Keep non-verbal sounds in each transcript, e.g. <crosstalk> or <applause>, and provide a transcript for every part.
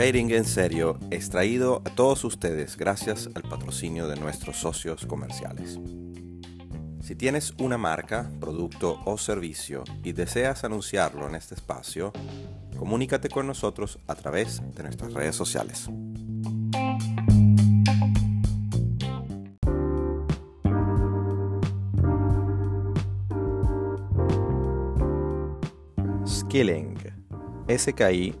Trading en serio es traído a todos ustedes gracias al patrocinio de nuestros socios comerciales. Si tienes una marca, producto o servicio y deseas anunciarlo en este espacio, comunícate con nosotros a través de nuestras redes sociales. Skilling, S-K-I-L-L-I-N-G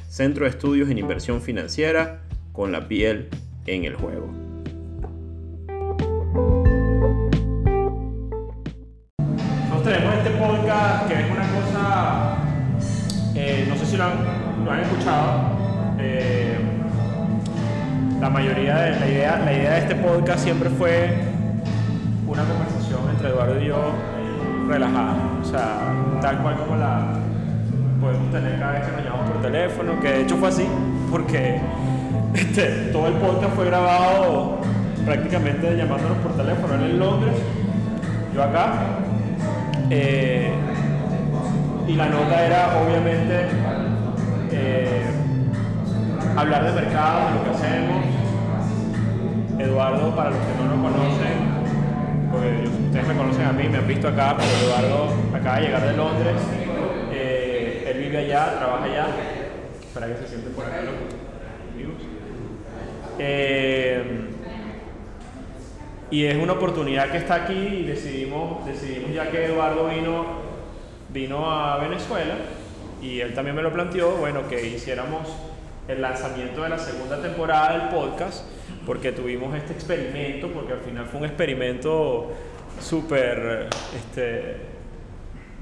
Centro de Estudios en Inversión Financiera con la piel en el juego. Nosotros tenemos este podcast que es una cosa, eh, no sé si lo han, escuchado, eh, la mayoría de la idea, la idea de este podcast siempre fue una conversación entre Eduardo y yo relajada, o sea, tal cual como la podemos tener cada vez que nos llamamos por teléfono, que de hecho fue así, porque <laughs> este, todo el podcast fue grabado prácticamente llamándonos por teléfono, él en Londres, yo acá, eh, y la nota era obviamente eh, hablar de mercado, de lo que hacemos. Eduardo, para los que no lo conocen, porque ustedes me conocen a mí, me han visto acá, pero Eduardo acaba de llegar de Londres vive allá, trabaja allá, para que se siente por acá amigos. Eh, y es una oportunidad que está aquí y decidimos, decidimos ya que Eduardo vino, vino a Venezuela y él también me lo planteó, bueno, que hiciéramos el lanzamiento de la segunda temporada del podcast, porque tuvimos este experimento, porque al final fue un experimento súper, este,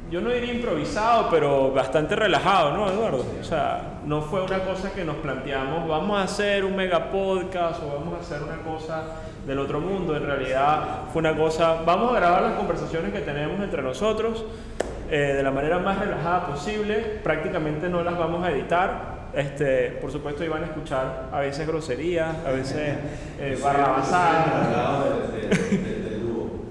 yo no diría improvisado, pero bastante relajado, ¿no, Eduardo? O sea, no fue una cosa que nos planteamos, vamos a hacer un mega podcast o vamos a hacer una cosa del otro mundo. En realidad fue una cosa, vamos a grabar las conversaciones que tenemos entre nosotros eh, de la manera más relajada posible. Prácticamente no las vamos a editar. Este, por supuesto, iban a escuchar a veces groserías, a veces eh,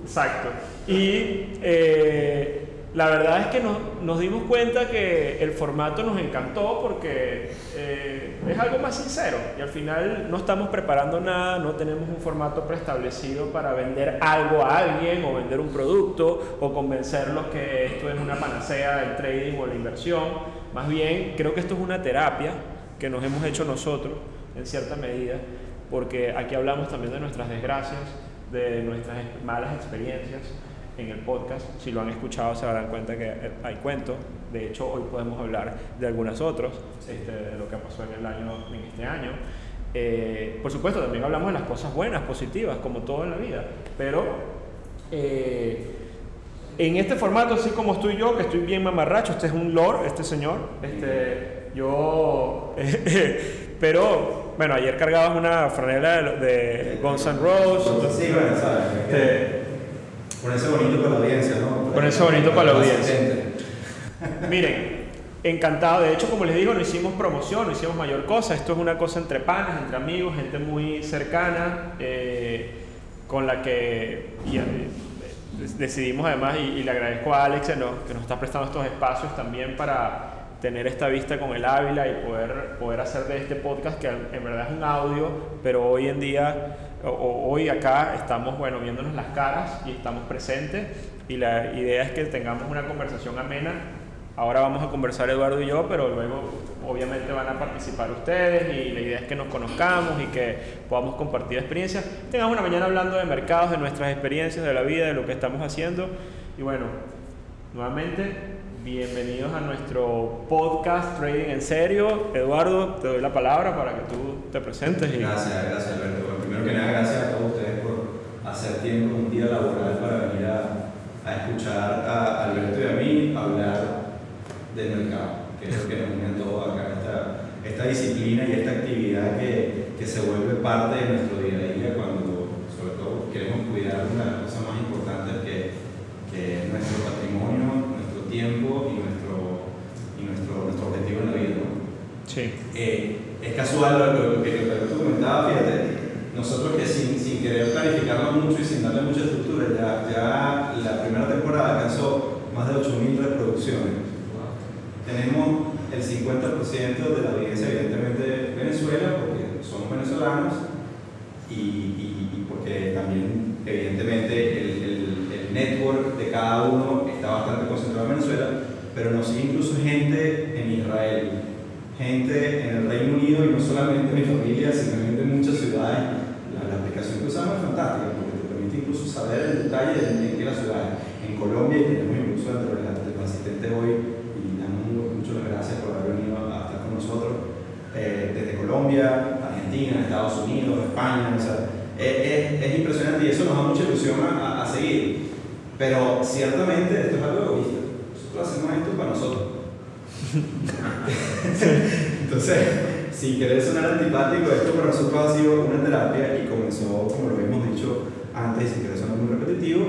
Exacto. Y eh, la verdad es que nos, dimos cuenta que el formato nos encantó porque eh, es algo más sincero y al final no estamos preparando nada, no tenemos un formato preestablecido para vender algo a alguien o vender un producto o convencerlos que esto es una panacea del trading o la inversión. Más bien, creo que esto es una terapia que nos hemos hecho nosotros en cierta medida porque aquí hablamos también de nuestras desgracias, de nuestras malas experiencias en el podcast. Si lo han escuchado se darán cuenta que hay cuentos. De hecho, hoy podemos hablar de algunos otros, este, de lo que pasó en el año, en este año. Eh, por supuesto, también hablamos de las cosas buenas, positivas, como todo en la vida. Pero eh, en este formato, así como estoy yo, que estoy bien mamarracho, este es un lord, este señor, este, yo, <laughs> pero, bueno, ayer cargabas una franela de, de Guns N' Roses. Sí, bueno, sabes. Este, Ponerse bonito para la audiencia, ¿no? Ponerse bonito para la audiencia. <laughs> Miren, encantado. De hecho, como les digo, no hicimos promoción, no hicimos mayor cosa. Esto es una cosa entre panas, entre amigos, gente muy cercana, eh, con la que y, eh, decidimos además, y, y le agradezco a Alex que nos, que nos está prestando estos espacios también para tener esta vista con el Ávila y poder, poder hacer de este podcast, que en verdad es un audio, pero hoy en día, hoy acá estamos, bueno, viéndonos las caras y estamos presentes y la idea es que tengamos una conversación amena. Ahora vamos a conversar Eduardo y yo, pero luego obviamente van a participar ustedes y la idea es que nos conozcamos y que podamos compartir experiencias. Tengamos una mañana hablando de mercados, de nuestras experiencias, de la vida, de lo que estamos haciendo. Y bueno, nuevamente, bienvenidos a nuestro podcast Trading en Serio. Eduardo, te doy la palabra para que tú te presentes. Y... Gracias, gracias Alberto. Bueno, primero que nada, gracias a todos ustedes por hacer tiempo un día laboral para venir a, a escuchar a Alberto y a mí hablar del mercado, que es lo que nos une a todos acá, esta, esta disciplina y esta actividad que, que se vuelve parte de nuestro día a día cuando, sobre todo, queremos cuidar una de las cosas más importantes que, que es nuestro patrimonio, nuestro tiempo y nuestro, y nuestro, nuestro objetivo en la vida. ¿no? Sí. Eh, es casual lo, lo- lo que lo que tú comentabas, fíjate, nosotros que sin, sin querer planificarlo mucho y sin darle mucha estructura, ya, ya la primera temporada alcanzó más de 8.000 reproducciones. Tenemos el 50% de la audiencia, evidentemente, de Venezuela, porque somos venezolanos y, y- y porque también, evidentemente, el, el- el network de cada uno está bastante concentrado en Venezuela, pero nos sigue incluso gente en Israel, gente en el Reino Unido y no solamente mi familia, sino gente en muchas ciudades. La, la aplicación que usamos es fantástica porque te permite incluso saber el detalle de en qué las ciudades. En Colombia, tenemos incluso la- del asistente hoy, y damos mu- muchas gracias por haber venido a estar con nosotros, eh, desde Colombia, Argentina, Estados Unidos, España, es, es- es impresionante y eso nos da mucha ilusión a- a seguir. Pero ciertamente esto es algo egoísta. Hacemos esto para nosotros. <laughs> Entonces, sin querer sonar antipático, esto para nosotros ha sido una terapia y comenzó, como lo habíamos dicho antes, sin querer sonar muy repetitivo,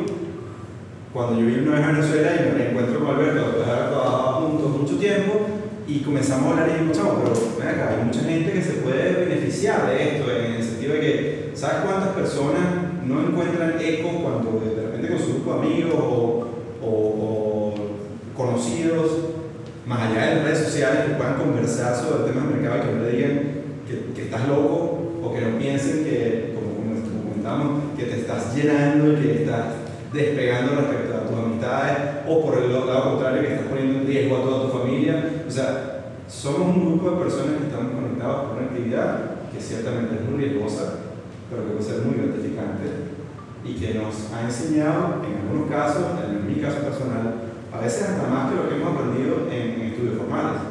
cuando yo vine una vez a Venezuela y me reencuentro con Alberto, después de haber trabajado juntos mucho tiempo, y comenzamos a hablar y dijimos, chamo, pero acá, hay mucha gente que se puede beneficiar de esto, en el sentido de que, ¿sabes cuántas personas no encuentran eco cuando de repente con su grupo de amigos o conocidos, más allá de las redes sociales, que puedan conversar sobre temas de mercado y que no le digan que, que estás loco o que no piensen que, como, como comentábamos, que te estás llenando y que estás despegando respecto a tus amistades o por el lado contrario que estás poniendo en riesgo a toda tu familia. O sea, somos un grupo de personas que estamos conectados por una actividad que ciertamente es muy riesgosa, pero que puede ser muy gratificante y que nos ha enseñado, en algunos casos, en mi caso personal, a veces hasta más que lo que hemos aprendido en, estudios formales.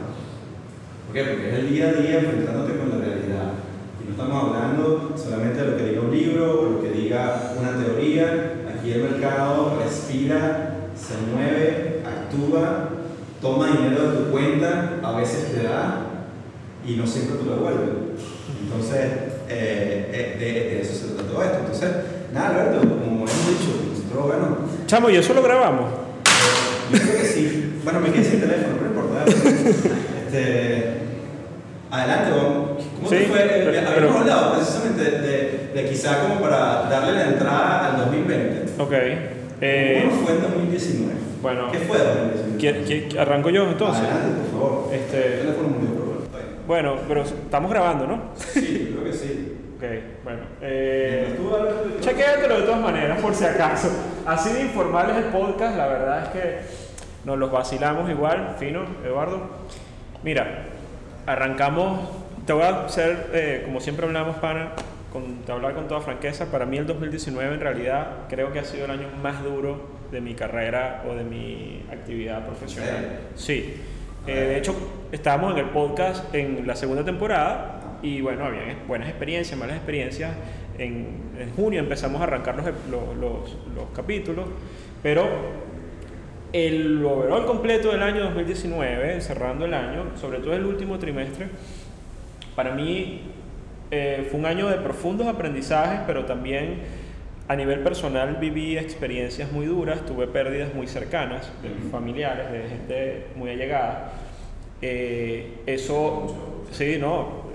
¿Por qué? Porque es el día a día enfrentándote con la realidad. Y no estamos hablando solamente de lo que diga un libro o lo que diga una teoría. Aquí el mercado respira, se mueve, actúa, toma dinero de tu cuenta, a veces te da y no siempre tú lo devuelves. Entonces, eh, eh, de, de eso se trata todo esto. Entonces, nada, Alberto, como hemos dicho, nosotros, bueno, Chamo, ¿y eso lo grabamos? Yo creo que sí. Bueno, me quedé sin teléfono, no importa. Este, adelante. ¿Cómo Sí, te fue? Eh, pero- Habíamos hablado precisamente de, de, de quizá como para darle la entrada al 2020. Ok. Eh, ¿Cómo fue el 2019? bueno, ¿Qué fue el 2019? ¿qui- qui- qui- arranco yo entonces? Adelante, por favor. El Este, teléfono bueno, bueno, pero estamos grabando, ¿no? Sí, creo que sí. Ok, bueno. Eh, Chequéatelo de todas maneras, por si acaso. Así de informal es el podcast, la verdad es que nos los vacilamos igual, fino, Eduardo. Mira, arrancamos, te voy a hacer, eh, como siempre hablamos, pana, con, te hablar con toda franqueza, para mí el 2019 en realidad creo que ha sido el año más duro de mi carrera o de mi actividad profesional. Sí. Eh, de hecho, estábamos en el podcast en la segunda temporada y bueno, había buenas experiencias, malas experiencias. En, junio empezamos a arrancar los, los, los, capítulos, pero el overall completo del año 2019, cerrando el año, sobre todo el último trimestre, para mí eh, fue un año de profundos aprendizajes, pero también a nivel personal viví experiencias muy duras, tuve pérdidas muy cercanas de familiares, de gente muy allegada. Eh, eso, sí, no,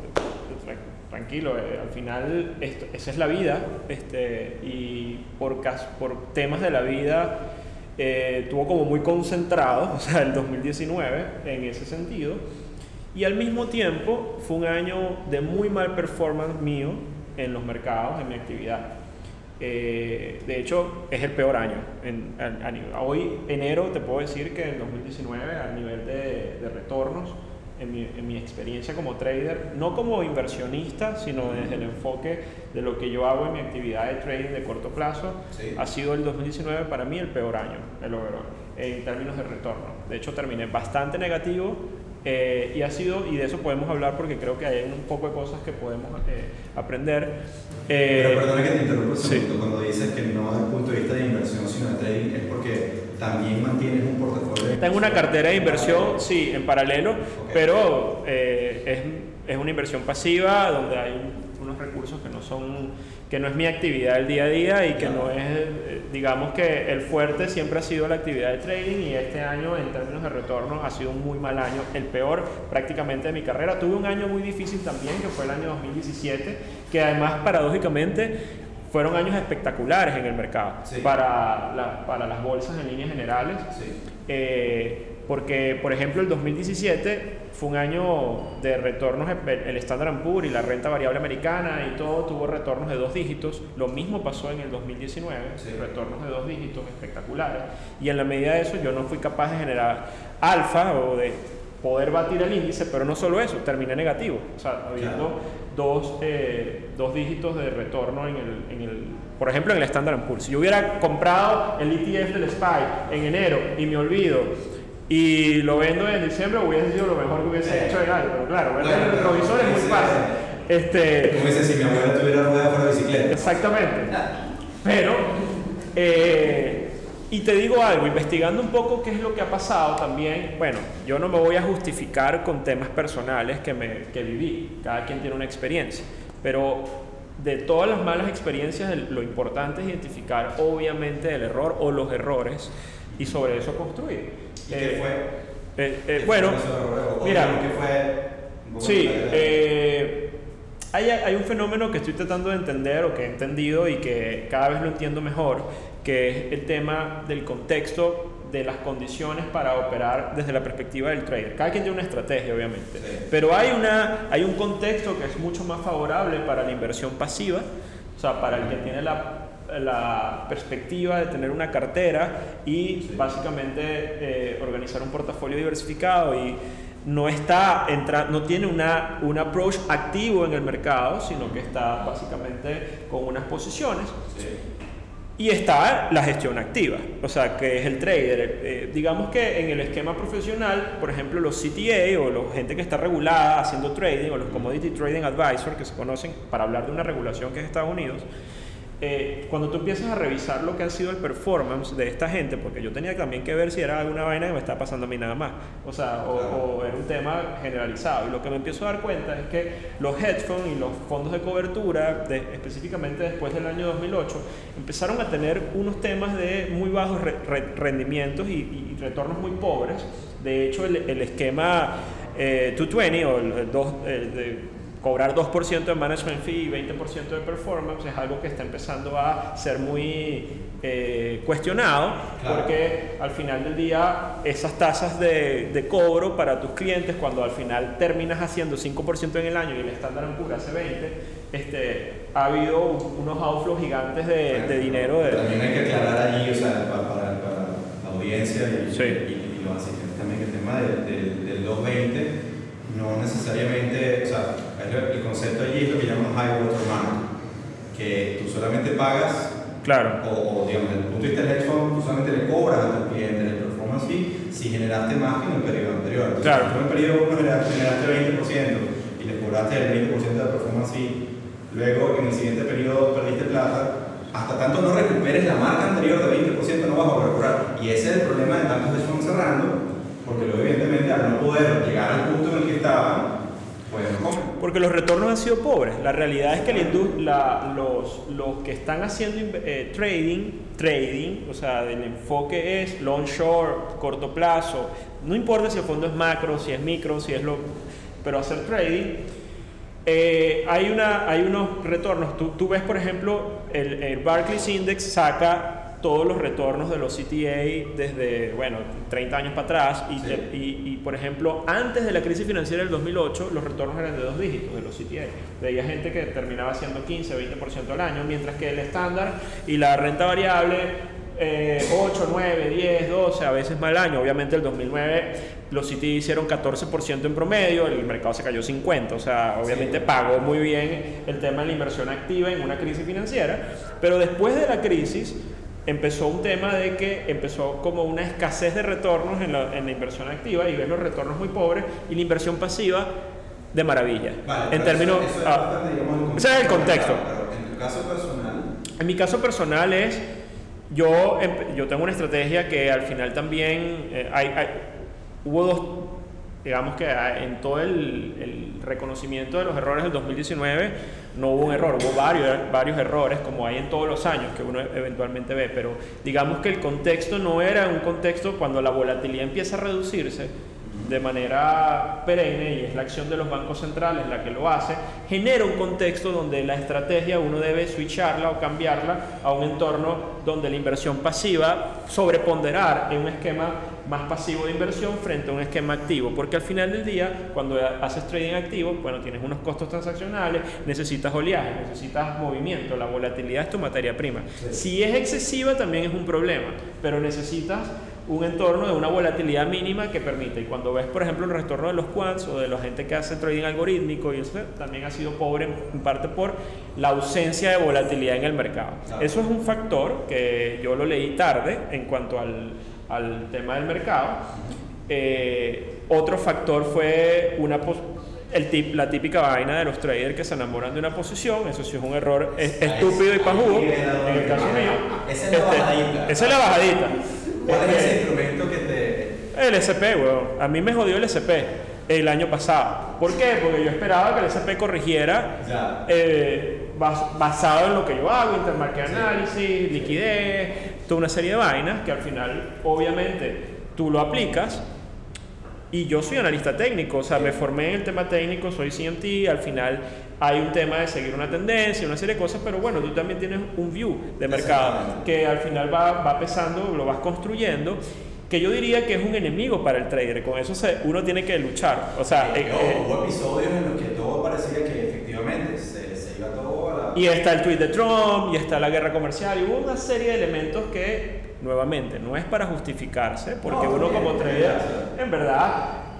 tranquilo, eh, al final esto, esa es la vida este, y por, por temas de la vida eh, tuvo como muy concentrado, <laughs> o sea, el 2019 en ese sentido. Y al mismo tiempo fue un año de muy mal performance mío en los mercados, en mi actividad. Eh, de hecho, es el peor año. En, hoy, enero, te puedo decir que en 2019, a nivel de, de retornos, en mi, en mi, experiencia como trader, no como inversionista, sino desde el enfoque de lo que yo hago en mi actividad de trading de corto plazo, ha sido el 2019 para mí el peor año, el overall, en términos de retorno. De hecho, terminé bastante negativo eh, y ha sido, y de eso podemos hablar porque creo que hay un poco de cosas que podemos eh, aprender. Eh, Pero perdona que te interrumpa un segundo, cuando dices que no desde el punto de vista de inversión, sino de trading, es porque también mantienes un portafolio. Tengo una cartera de inversión, sí, en paralelo, pero es, es, una inversión pasiva donde hay unos recursos que no son que no es mi actividad del día a día y que no es, digamos que el fuerte siempre ha sido la actividad de trading y este año en términos de retorno ha sido un muy mal año, el peor prácticamente de mi carrera. Tuve un año muy difícil también, que fue el año 2017, que además paradójicamente fueron años espectaculares en el mercado para, para las bolsas en líneas generales. Eh, porque, por ejemplo, el 2017 fue un año de retornos, el Standard Poor's y la renta variable americana y todo tuvo retornos de dos dígitos. Lo mismo pasó en el 2019, retornos de dos dígitos espectaculares. Y en la medida de eso yo no fui capaz de generar alfa o de poder batir el índice, pero no solo eso, terminé negativo. O sea, habiendo dos, eh, dos dígitos de retorno en el, en el, por ejemplo, en el Standard Poor's. Si yo hubiera comprado el ETF del SPY en enero y me olvido y lo vendo en diciembre, hubiese sido lo mejor que hubiese hecho en año. Pero claro, vender el retrovisor es muy fácil. Este, Como dice, si mi abuela tuviera rueda para bicicleta. Exactamente. Pero, eh, y te digo algo, investigando un poco qué es lo que ha pasado también, bueno, yo no me voy a justificar con temas personales que, me, que viví, cada quien tiene una experiencia, pero de todas las malas experiencias, lo importante es identificar obviamente el error o los errores y sobre eso construir. ¿Y qué fue? Eh, eh, bueno, mira, ¿qué fue? Sí, eh, hay, hay, un fenómeno que estoy tratando de entender o que he entendido y que cada vez lo entiendo mejor, que es el tema del contexto de las condiciones para operar desde la perspectiva del trader. Cada quien tiene una estrategia, obviamente, pero hay, una, hay un contexto que es mucho más favorable para la inversión pasiva, o sea, para el que tiene la la perspectiva de tener una cartera y básicamente eh, organizar un portafolio diversificado y no está entra, no tiene una, un approach activo en el mercado, sino que está básicamente con unas posiciones. Y está la gestión activa, o sea, que es el trader. Eh, digamos que en el esquema profesional, por ejemplo, los CTA o la gente que está regulada haciendo trading o los Commodity Trading Advisor, que se conocen para hablar de una regulación que es Estados Unidos, eh, cuando tú empiezas a revisar lo que ha sido el performance de esta gente, porque yo tenía también que ver si era alguna vaina que me está pasando a mí nada más, o sea, o, era un tema generalizado. Y lo que me empiezo a dar cuenta es que los hedge funds y los fondos de cobertura, específicamente después del año 2008, empezaron a tener unos temas de muy bajos rendimientos y, retornos muy pobres. De hecho, el, esquema 220 eh, o el, 2, cobrar 2% de management fee y 20% de performance es algo que está empezando a ser muy eh, cuestionado porque al final del día esas tasas de, de, cobro para tus clientes cuando al final terminas haciendo 5% en el año y el estándar en pura hace 20 este, ha habido unos outflows gigantes de, de dinero de, también hay que aclarar allí o sea, para, para, la audiencia y, y, y, lo asistentes también el tema del, del 220 no necesariamente, o sea, el concepto allí es lo que llaman high water mark. que tú solamente pagas, Claro. o, o, digamos, desde el punto de vista del hedge fund, tú solamente le cobras a tus clientes el performance fee si generaste más que en el periodo anterior. Entonces, Claro. si tú en el periodo 1 generaste, generaste 20% y le cobraste el 20% de performance fee, luego en el siguiente periodo perdiste plata, hasta tanto no recuperes la marca anterior de 20% no vas a poder cobrar. Y ese es el problema de tantos hedge funds cerrando, porque evidentemente al no poder llegar al punto en el que estaban, pues no comen. Porque los retornos han sido pobres. La realidad es que la los, los que están haciendo eh, trading, trading, o sea, el enfoque es long short, corto plazo, no importa si el fondo es macro, si es micro, si es lo... Pero hacer trading, eh, hay, una, hay unos retornos. Tú, tú ves, por ejemplo, el, el Barclays Index saca todos los retornos de los CTA desde, bueno, 30 años para atrás. Y, Sí. y, y, por ejemplo, antes de la crisis financiera del 2008, los retornos eran de dos dígitos de los CTA. Veía gente que terminaba haciendo 15, 20% al año, mientras que el estándar y la renta variable eh, 8, 9, 10, 12, a veces más al año. Obviamente el 2009 los CTA hicieron 14% en promedio, el mercado se cayó 50, o sea, obviamente Sí. pagó muy bien el tema de la inversión activa en una crisis financiera, pero después de la crisis empezó un tema de que empezó como una escasez de retornos en la, en la inversión activa y ves los retornos muy pobres y la inversión pasiva de maravilla. Vale, en términos... Eso, eso es ah, digamos, ese es el contexto. Pero en tu caso personal, en mi caso personal es, yo, empe- yo tengo una estrategia que al final también eh, hay, hay- hubo dos, digamos que en todo el, reconocimiento de los errores del 2019 no hubo un error, hubo varios, varios errores como hay en todos los años que uno eventualmente ve, pero digamos que el contexto no era un contexto cuando la volatilidad empieza a reducirse de manera perenne y es la acción de los bancos centrales la que lo hace, genera un contexto donde la estrategia uno debe switcharla o cambiarla a un entorno donde la inversión pasiva sobreponderar en un esquema más pasivo de inversión frente a un esquema activo, porque al final del día cuando haces trading activo, bueno, tienes unos costos transaccionales, necesitas oleaje, necesitas movimiento, la volatilidad es tu materia prima. Si es excesiva también es un problema, pero necesitas un entorno de una volatilidad mínima que permite. Y cuando ves, por ejemplo, el retorno de los quants o de la gente que hace trading algorítmico, y eso también ha sido pobre en, parte por la ausencia de volatilidad en el mercado. Claro. Eso es un factor que yo lo leí tarde en cuanto al, al tema del mercado. Eh, otro factor fue una el tip, la típica vaina de los traders que se enamoran de una posición, eso sí es un error es- estúpido y pajudo, en el caso mío. Esa es la Este, bajadita. Esa es la bajadita. ¿Cuál es Este, ese instrumento que te... el SP, weón. A mí me jodió el SP el año pasado. ¿Por qué? Porque yo esperaba que el SP corrigiera eh, bas- basado en lo que yo hago, intermarket análisis, liquidez, toda una serie de vainas que al final, obviamente, tú lo aplicas. Y yo soy analista técnico, o sea, me formé en el tema técnico, soy CMT, al final hay un tema de seguir una tendencia, una serie de cosas, pero bueno, tú también tienes un view de mercado que al final va, va pesando, lo vas construyendo, que yo diría que es un enemigo para el trader, con eso se- uno tiene que luchar, o sea, eh, eh, hubo episodios en los que todo parecía que efectivamente se, se iba todo a la... y está el tweet de Trump, y está la guerra comercial, y hubo una serie de elementos que, nuevamente, no es para justificarse, porque No, uno porque- como trader, en verdad,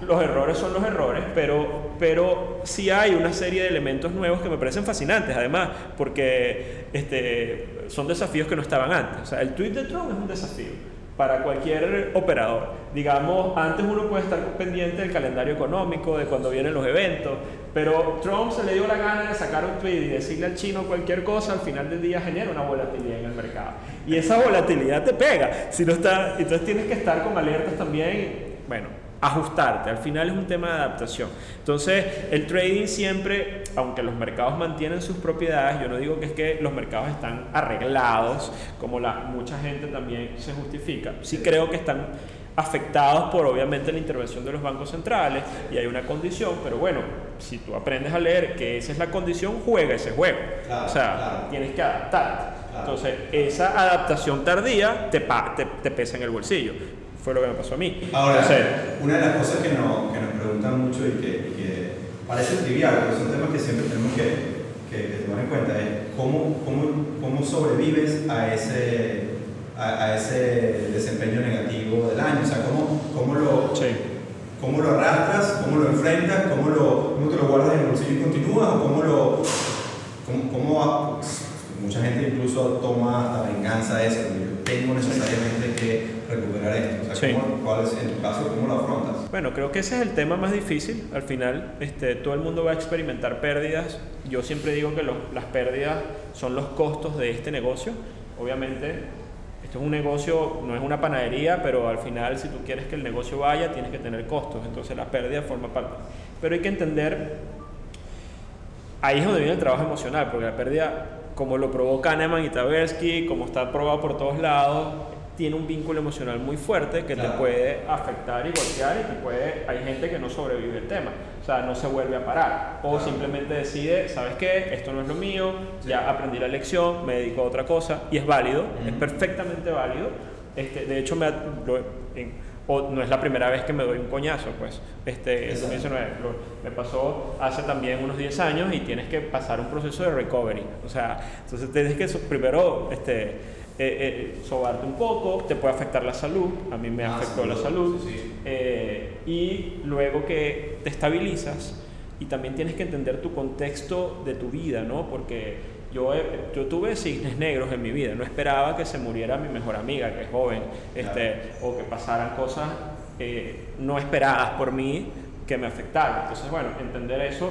los errores son los errores, pero, pero sí hay una serie de elementos nuevos que me parecen fascinantes, además, porque este, son desafíos que no estaban antes. O sea, el tweet de Trump es un desafío para cualquier operador. Digamos, antes uno puede estar pendiente del calendario económico, de cuando vienen los eventos, pero Trump se le dio la gana de sacar un tweet y decirle al chino cualquier cosa, al final del día genera una volatilidad en el mercado. Y esa volatilidad te pega. Si no está, entonces tienes que estar con alertas también, bueno, ajustarte. Al final es un tema de adaptación. Entonces, el trading siempre, aunque los mercados mantienen sus propiedades, yo no digo que es que los mercados están arreglados, como la, mucha gente también se justifica. Sí creo que están afectados por obviamente la intervención de los bancos centrales y hay una condición, pero bueno, si tú aprendes a leer que esa es la condición, juega ese juego. Claro, o sea, claro. tienes que adaptarte. Claro. Entonces, esa adaptación tardía te, pa- te, te pesa en el bolsillo. Fue lo que me pasó a mí. Ahora, Entonces, una de las cosas que, no- que nos preguntan mucho y que, y que parece trivial, pero son temas que siempre tenemos que, que- tomar en cuenta, es cómo, cómo, cómo sobrevives a ese, a, a ese desempeño negativo del año, o sea, cómo, cómo, lo, sí. cómo lo arrastras, cómo lo enfrentas, cómo, lo, cómo te lo guardas en el bolsillo y continúas, o cómo lo... Cómo, cómo a- amenaza esa, donde yo tengo necesariamente que recuperar esto. O sea, Sí. ¿cómo- ¿cuál es, en tu caso, cómo lo afrontas? Bueno, creo que ese es el tema más difícil. Al final, este, todo el mundo va a experimentar pérdidas. Yo siempre digo que los- las pérdidas son los costos de este negocio. Obviamente, esto es un negocio, no es una panadería, pero al final, si tú quieres que el negocio vaya, tienes que tener costos. Entonces, la pérdida forma parte. Pero hay que entender, ahí es donde viene el trabajo emocional, porque la pérdida, como lo probó Kahneman y Tversky, como está probado por todos lados, tiene un vínculo emocional muy fuerte que te Claro. puede afectar y golpear y te puede, hay gente que no sobrevive el tema, o sea, no se vuelve a parar o Claro. simplemente decide, ¿sabes qué? Esto no es lo mío, ya aprendí la lección, me dedico a otra cosa y es válido, es Ujú. perfectamente válido. Este, de hecho, me, lo- en- o no es la primera vez que me doy un coñazo, pues. Este, eso no es, lo- me pasó hace también unos 10 años y tienes que pasar un proceso de recovery. O sea, entonces tienes que primero este, eh, eh, sobarte un poco, te puede afectar la salud, a mí me Ah, afectó la salud, sí, sí. eh, y luego que te estabilizas y también tienes que entender tu contexto de tu vida, ¿no? Porque yo, he- yo tuve cisnes negros en mi vida, no esperaba que se muriera mi mejor amiga, que es joven, este, o que pasaran cosas eh, no esperadas por mí que me afectaran. Entonces, bueno, entender eso,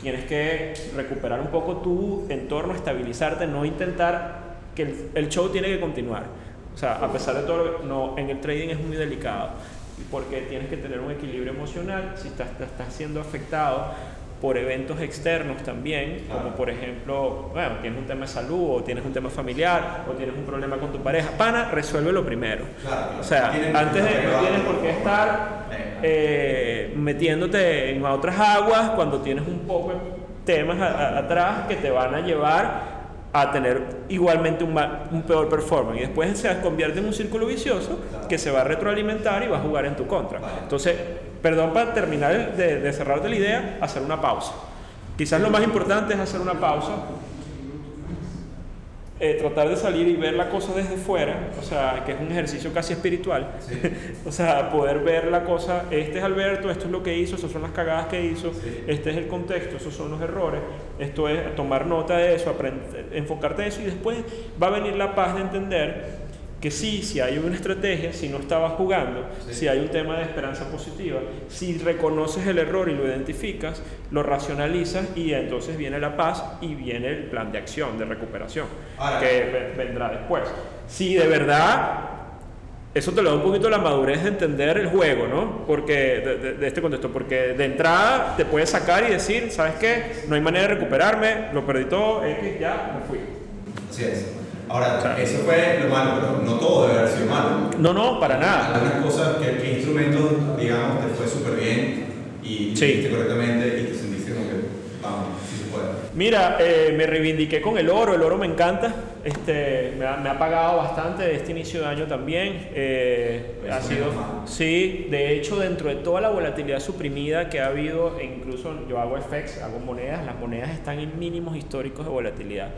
tienes que recuperar un poco tu entorno, estabilizarte, no intentar que el, el show tiene que continuar. O sea, a pesar de todo, no, en el trading es muy delicado porque tienes que tener un equilibrio emocional si estás, estás siendo afectado por eventos externos también, como Claro. por ejemplo, bueno, tienes un tema de salud o tienes un tema familiar o tienes un problema con tu pareja, pana, resuélvelo primero. Claro, claro. O sea, antes de, no tienes- tienes por qué estar eh, metiéndote en otras aguas cuando tienes un poco de temas a- a- atrás que te van a llevar a tener igualmente un, ma- un peor performance y después se convierte en un círculo vicioso que se va a retroalimentar y va a jugar en tu contra. Entonces, perdón para terminar de, de cerrarte la idea, hacer una pausa. Quizás lo más importante es hacer una pausa eh, tratar de salir y ver la cosa desde fuera, o sea, que es un ejercicio casi espiritual. Sí. <laughs> o sea, poder ver la cosa, este es Alberto, esto es lo que hizo, esas son las cagadas que hizo, Sí. este es el contexto, esos son los errores, esto es tomar nota de eso, enfocarte en eso y después va a venir la paz de entender que sí, si hay una estrategia, si no estabas jugando, Sí. si hay un tema de esperanza positiva, si reconoces el error y lo identificas, lo racionalizas y entonces viene la paz y viene el plan de acción, de recuperación, Ahora- que ve- vendrá después. Si de verdad, eso te lo da un poquito la madurez de entender el juego, ¿no? Porque de, de- de este contexto, porque de entrada te puedes sacar y decir, ¿sabes qué? No hay manera de recuperarme, lo perdí todo, X, ya, me fui. Así es. Ahora, Claro. eso fue lo malo, pero no todo debe haber sido malo. No, no, para nada. Algunas cosas, que, que instrumentos, digamos, te fue súper bien y Sí. correctamente y te sentiste como que, vamos, si se puede. Mira, eh, me reivindiqué con el oro, el oro me encanta, este, me, ha, me ha pagado bastante este inicio de año también. eh, ha sido, sí, de hecho dentro de toda la volatilidad suprimida que ha habido, e incluso yo hago FX, hago monedas, las monedas están en mínimos históricos de volatilidad.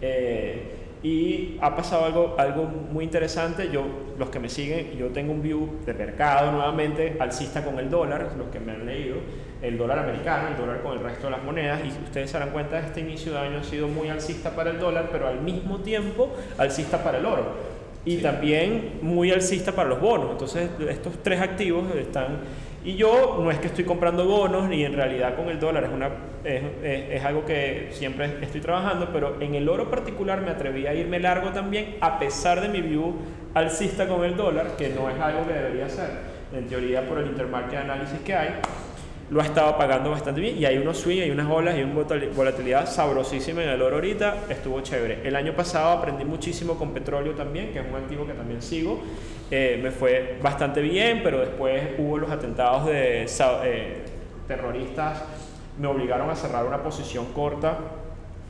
Eh, y ha pasado algo, algo muy interesante. Yo, los que me siguen, yo tengo un view de mercado nuevamente alcista con el dólar, los que me han leído, el dólar americano, el dólar con el resto de las monedas. Y ustedes se darán cuenta, este inicio de año ha sido muy alcista para el dólar, pero al mismo tiempo alcista para el oro. Y Sí. también muy alcista para los bonos. Entonces, estos tres activos están. Y yo no es que estoy comprando bonos, y en realidad con el dólar es, una, es, es- es algo que siempre estoy trabajando, pero en el oro particular me atreví a irme largo también, a pesar de mi view alcista con el dólar, que no es algo que debería hacer. En teoría, por el intermarket análisis que hay, lo ha estado pagando bastante bien y hay unos swing, hay unas olas y una volatili- volatilidad sabrosísima en el oro ahorita, estuvo chévere. El año pasado aprendí muchísimo con petróleo también, que es un activo que también sigo, Eh, me fue bastante bien, pero después hubo los atentados de eh, terroristas, me obligaron a cerrar una posición corta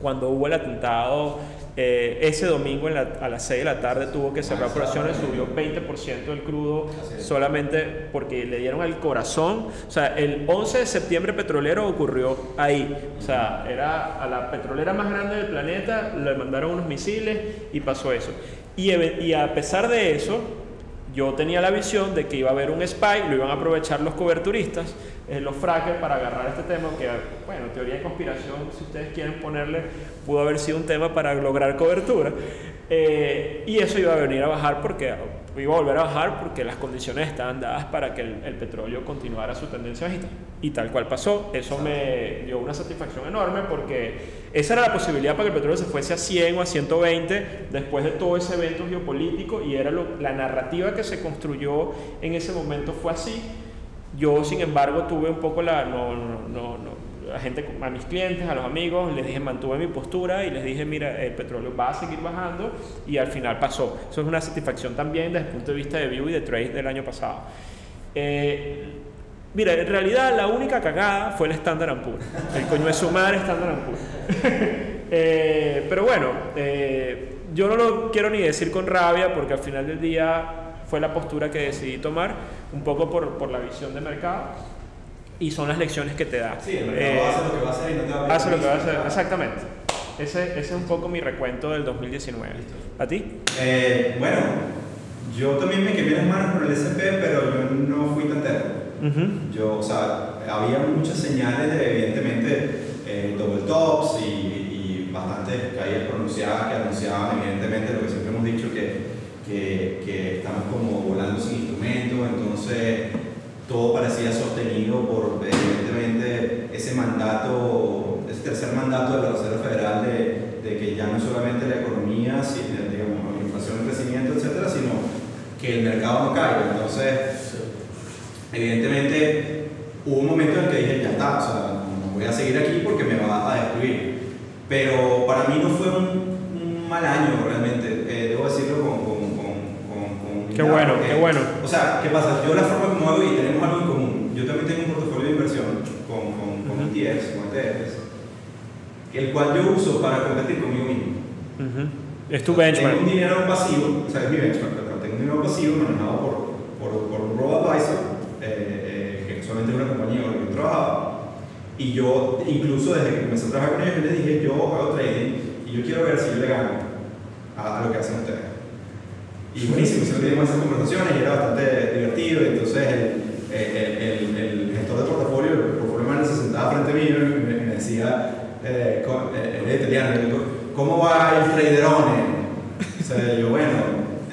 cuando hubo el atentado. eh, ese domingo en la- a las 6 de la tarde tuvo que cerrar Ah, operaciones, subió 20% el crudo solamente porque le dieron al corazón. O sea, el 11 de septiembre petrolero ocurrió ahí. O sea, era a la petrolera más grande del planeta, le mandaron unos misiles y pasó eso. Y, y a pesar de eso, yo tenía la visión de que iba a haber un spike, lo iban a aprovechar los coberturistas, eh, los frackers para agarrar este tema, que bueno, teoría de conspiración, si ustedes quieren ponerle, pudo haber sido un tema para lograr cobertura. Eh, y eso iba a venir a bajar porque iba a volver a bajar porque las condiciones estaban dadas para que el, petróleo continuara su tendencia bajista. Y tal cual pasó, eso me dio una satisfacción enorme porque esa era la posibilidad para que el petróleo se fuese a 100 o a 120 después de todo ese evento geopolítico y era la narrativa que se construyó en ese momento fue así. Yo, sin embargo, tuve un poco la... No, no, no, a gente, a mis clientes, a los amigos, les dije, mantuve mi postura y les dije, mira, el petróleo va a seguir bajando y al final pasó. Eso es una satisfacción también desde el punto de vista de view y de trade del año pasado. Eh, mira, en realidad la única cagada fue el Standard Poor's. El coño de su madre Standard Poor's. <laughs> Eh, pero bueno, eh, yo no lo quiero ni decir con rabia porque al final del día fue la postura que decidí tomar, un poco por, por la visión de mercado y son las lecciones que te da. Sí, el mercado Eh, hace lo que va a hacer y no te va a Hace lo que va a hacer, exactamente. Ese, ese es un poco mi recuento del 2019. ¿A ti? Eh, bueno, yo también me quemé las manos por el SP, pero yo no fui tan terco. Ujú. Yo, o sea, había muchas señales de, evidentemente, eh, double tops y, y bastantes caídas pronunciadas que anunciaban, evidentemente, lo que siempre hemos dicho, que, que, que estamos como volando sin instrumentos, entonces todo parecía sostenido por, evidentemente, ese mandato, ese tercer mandato de la Reserva Federal de, de que ya no solamente la economía, sino, digamos, la inflación, el crecimiento, etcétera, sino que el mercado no caiga. Entonces, evidentemente hubo un momento en el que dije, ya está, o sea, no voy a seguir aquí porque me va a destruir. Pero para mí no fue un, un mal año realmente, eh, debo decirlo con... con, Qué bueno, porque- qué bueno. O sea, ¿qué pasa? Yo la forma como hago y tenemos algo en común. Yo también tengo un portafolio de inversión con, con, con Ujú. ETFs, con ETFs, el cual yo uso para competir conmigo mismo. Ujú. Es tu benchmark. Tengo un dinero pasivo, o sea, es mi benchmark, perdón, tengo un dinero pasivo manejado por, por, por un robo-advisor, eh, eh, que solamente es una compañía con la que yo trabajaba. Y yo, incluso desde que comencé a trabajar con ellos, yo les dije, yo hago trading y yo quiero ver si yo le gano a, a lo que hacen ustedes. Y buenísimo, siempre teníamos esas conversaciones y era bastante divertido. Y entonces el, el, el, el gestor de portafolio, el portfolio manager se sentaba frente a mí y me, me decía, eh, eh, italiano, ¿cómo va el traderone? O sea, yo, bueno,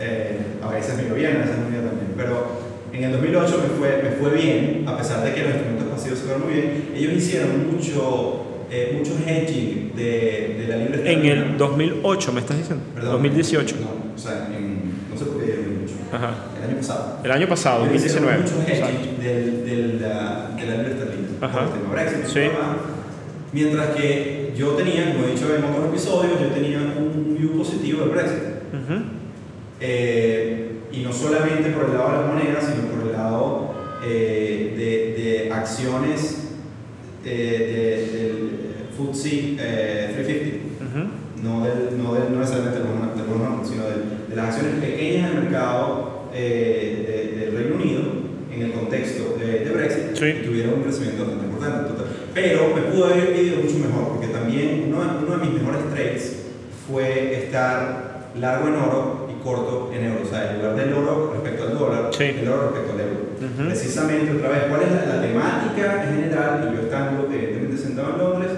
eh, a veces me iba bien, a veces me iba también. Pero en el 2008 me fue, me fue bien, a pesar de que los instrumentos pasivos se fueron muy bien. Ellos hicieron mucho, eh, mucho hedging de, de la libre En el 2008, ¿me estás diciendo? Perdón, 2018. No, o sea, en, no sé por qué dije 2008. Ajá. El año pasado. El año pasado, Ellos hicieron 2019. Mucho hedging del, del, la- de la. Por el tema Brexit. Sí. Mientras que yo tenía, como he dicho en otros episodios, yo tenía un view positivo del Brexit. Ujú. Eh, y no solamente por el lado de las monedas, sino por el lado eh, de, de acciones eh, de- del FTSE eh, 350 Ujú. no, del, no, del, no necesariamente del Burman, sino del- de, las acciones pequeñas del mercado eh, de- del Reino Unido en el contexto de, de Brexit Sí. tuvieron un crecimiento bastante importante. total. Pero me pudo haber ido mucho mejor porque también uno, uno de mis mejores trades fue estar largo en oro y corto en euro. O sea, en lugar del oro respecto al dólar, Sí. el oro respecto al euro. Ujú. Precisamente, otra vez, ¿cuál es la, la temática en general? Y yo estando evidentemente sentado en Londres,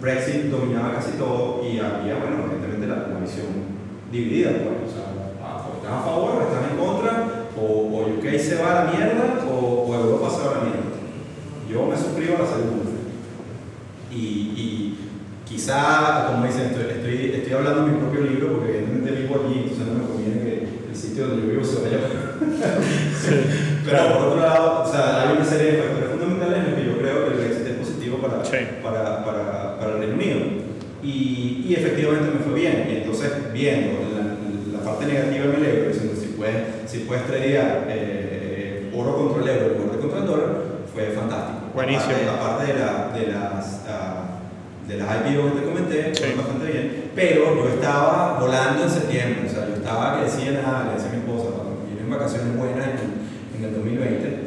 Brexit dominaba casi todo y había, bueno, evidentemente la, la visión dividida, pues, o sea, ah, o estás a favor o estás en contra, o, o UK se va a la mierda o, o Europa se va a la mierda. Yo me suscribo a la segunda. Y, y quizá, como dicen, estoy, estoy, estoy hablando de mi propio libro porque evidentemente vivo allí, entonces no me conviene que el sitio donde yo vivo se vaya. <laughs> Pero por otro lado, o sea, hay una serie de factores fundamentales en los que yo creo que el Brexit es positivo para, Sí. para, para, para el Reino Unido. Y, y efectivamente me fue bien. Y entonces, viendo la, la parte negativa me alegro, diciendo si puedes, si puedes tradear eh, oro contra el euro en lugar de contra el dólar, fue fantástico. Buenísimo. Aparte, aparte de, la, de las. ah, de las IPO que te comenté, Sí. fue bastante bien, pero yo estaba volando en septiembre, o sea, yo estaba que decía nada, le decía a mi esposa, cuando vienen vacaciones buenas en, en el 2020,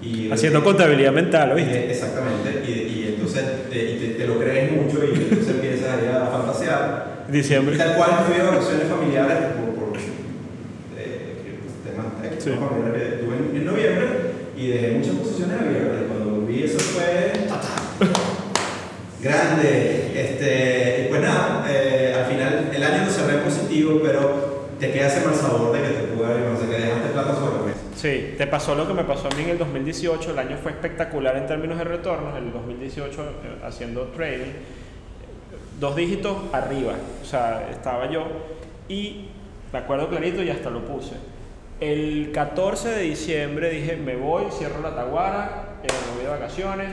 y Haciendo contabilidad mental, y- ¿oíste? Exactamente, y, y entonces te, y te, te lo crees mucho y entonces ahí a fantasear. Diciembre. Tal cual fui a vacaciones familiares por, por eh, temas Sí. familiares que tuve en, en noviembre y dejé muchas posiciones abiertas. Cuando volví, eso fue. grande. Este, pues nada, eh, al final el año lo cerré positivo, pero te queda ese mal sabor de que te pude no sé, que dejaste plata sobre la mesa. Sí, te pasó lo que me pasó a mí en el 2018. El año fue espectacular en términos de retornos. El 2018 eh, haciendo trading, dos dígitos arriba. O sea, estaba yo y me acuerdo clarito y hasta lo puse. El 14 de diciembre dije, me voy, cierro la taguara, eh, me voy de vacaciones.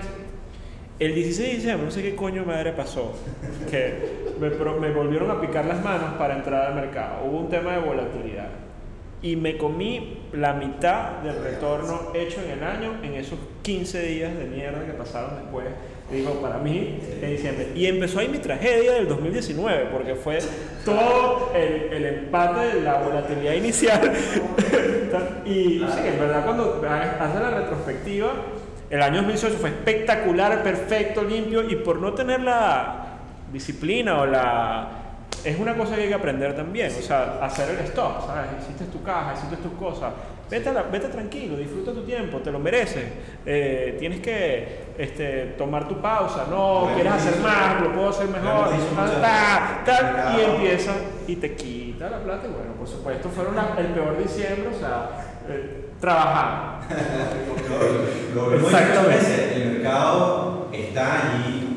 El 16 de diciembre, no sé qué coño madre pasó, <laughs> que me, me volvieron a picar las manos para entrar al mercado. Hubo un tema de volatilidad. Y me comí la mitad del retorno hecho en el año en esos 15 días de mierda que pasaron después. Digo, para mí, en diciembre. Y empezó ahí mi tragedia del 2019, porque fue todo el, el empate de la volatilidad inicial. <laughs> y sí, en verdad, cuando haces la retrospectiva, el año 2018 fue espectacular, perfecto, limpio, y por no tener la disciplina o la... Es una cosa que hay que aprender también, o sea, hacer el stop, ¿sabes? Hiciste tu caja, hiciste tus cosas, vete, la- vete tranquilo, disfruta tu tiempo, te lo mereces, Eh, tienes que este, tomar tu pausa, no, quieres hacer más, lo puedo hacer mejor, tal, veces. tal, y empieza y te quita la plata, y bueno, por supuesto, fueron el peor diciembre, o sea, eh. <laughs> Lo, lo muchas Exactamente. veces, el mercado está allí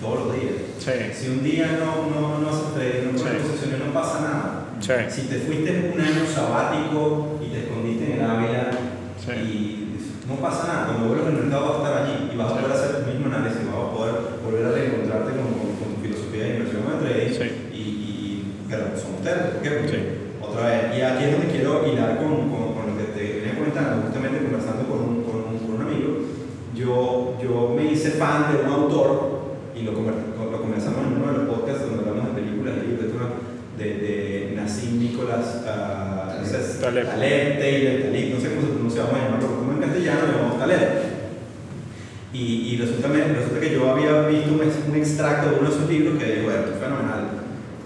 todos los días. Sí. Si un día no, no, no haces trading, no pones posiciones, no pasa nada. Si te fuiste un año sabático y te escondiste en el Ávila y no pasa nada, cuando vuelvas al mercado vas a estar allí y vas a poder hacer el mismo análisis, vas a poder volver a reencontrarte con, con, con tu filosofía de inversión de trading Sí. y, pero son ustedes, ¿por qué? Porque otra vez, y aquí es donde quiero hilar con, con, con lo que te venía comentando, justamente conversando con un, con un, con un amigo, yo, yo me hice fan de un autor y lo, lo conversamos en uno de los podcasts donde hablamos de películas y literatura de, de Nassim Nicolás ah, no sé, Taleb. Taleb, Taylor, Talib, no sé cómo se pronuncia, vamos a llamarlo como en castellano, lo llamamos Taleb. Y, y resulta, resulta que yo había visto un, un extracto de uno de sus libros que dijo, bueno, esto es fenomenal.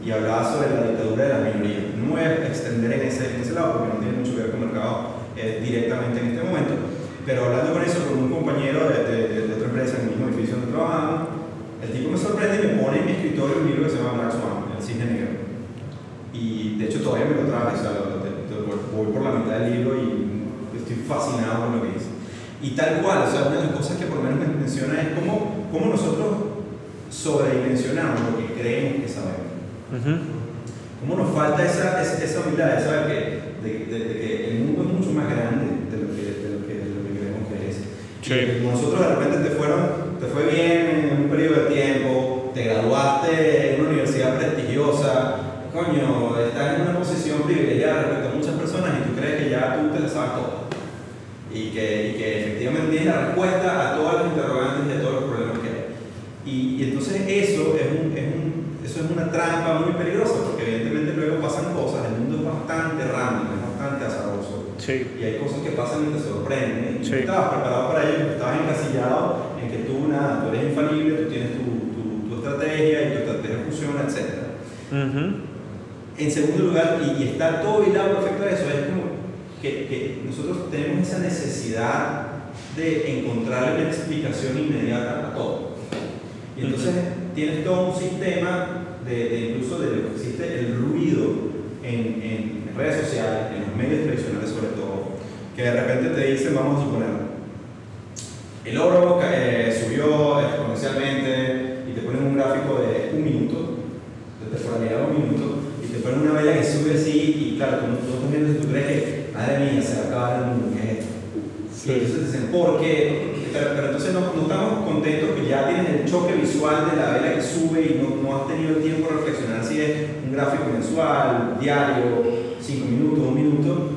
Y hablaba sobre la dictadura de la minoría. No voy a extender en ese, en ese lado porque no tiene mucho que ver con el mercado eh, directamente en este momento. Pero hablando con eso, con un compañero de, de- de otra empresa en el mismo edificio donde trabajamos, el tipo me sorprende y me pone en mi escritorio un libro que se llama Black Swan, El Cisne Negro. Y de hecho todavía me lo traje, o sea, voy por la mitad del libro y estoy fascinado con lo que dice. Y tal cual, o sea, una de las cosas que por lo menos me menciona es cómo, cómo nosotros sobredimensionamos lo que creemos que sabemos. ¿Cómo nos falta esa, esa, esa humildad de saber que, de, de- de que el mundo es mucho más grande de lo que, de lo que, lo que creemos que es? Sí. Nosotros de repente te, fueron, te fue bien en un periodo de tiempo, te graduaste en una universidad prestigiosa, coño, estás en una posición privilegiada respecto a muchas personas y tú crees que ya tú te la sabes todo. Y que, y que efectivamente tienes la respuesta a todas las interrogantes y a todos los problemas que hay. Y, y entonces eso es, un, es un- eso es una trampa muy peligrosa porque evidentemente luego pasan cosas, el mundo es bastante random. Sí. Y hay cosas que pasan y te sorprenden. Y Sí. estabas preparado para ello, estabas encasillado en que tú, nada, tú eres infalible, tú tienes tu, tu, tu estrategia y tu estrategia funciona, etc. En segundo lugar, y, y está todo hilado perfecto a eso, es como que, que nosotros tenemos esa necesidad de encontrar una explicación inmediata a todo. Y entonces tienes todo un sistema de, de incluso de lo que existe el ruido en, en redes sociales, en los medios tradicionales sobre todo, que de repente te dicen, vamos a suponer, el oro eh, subió exponencialmente y te ponen un gráfico de un minuto, de temporalidad de un minuto, y te ponen una vela que sube así, y claro, tú, tú y tú crees que, madre mía, se va a acabar el mundo, ¿qué es esto? Y entonces te dicen, ¿por qué? Pero, pero entonces no, no estamos contentos que ya tienes el choque visual de la vela que sube y no, no has tenido el tiempo de reflexionar si es un gráfico mensual, diario, 5 minutos, un minuto.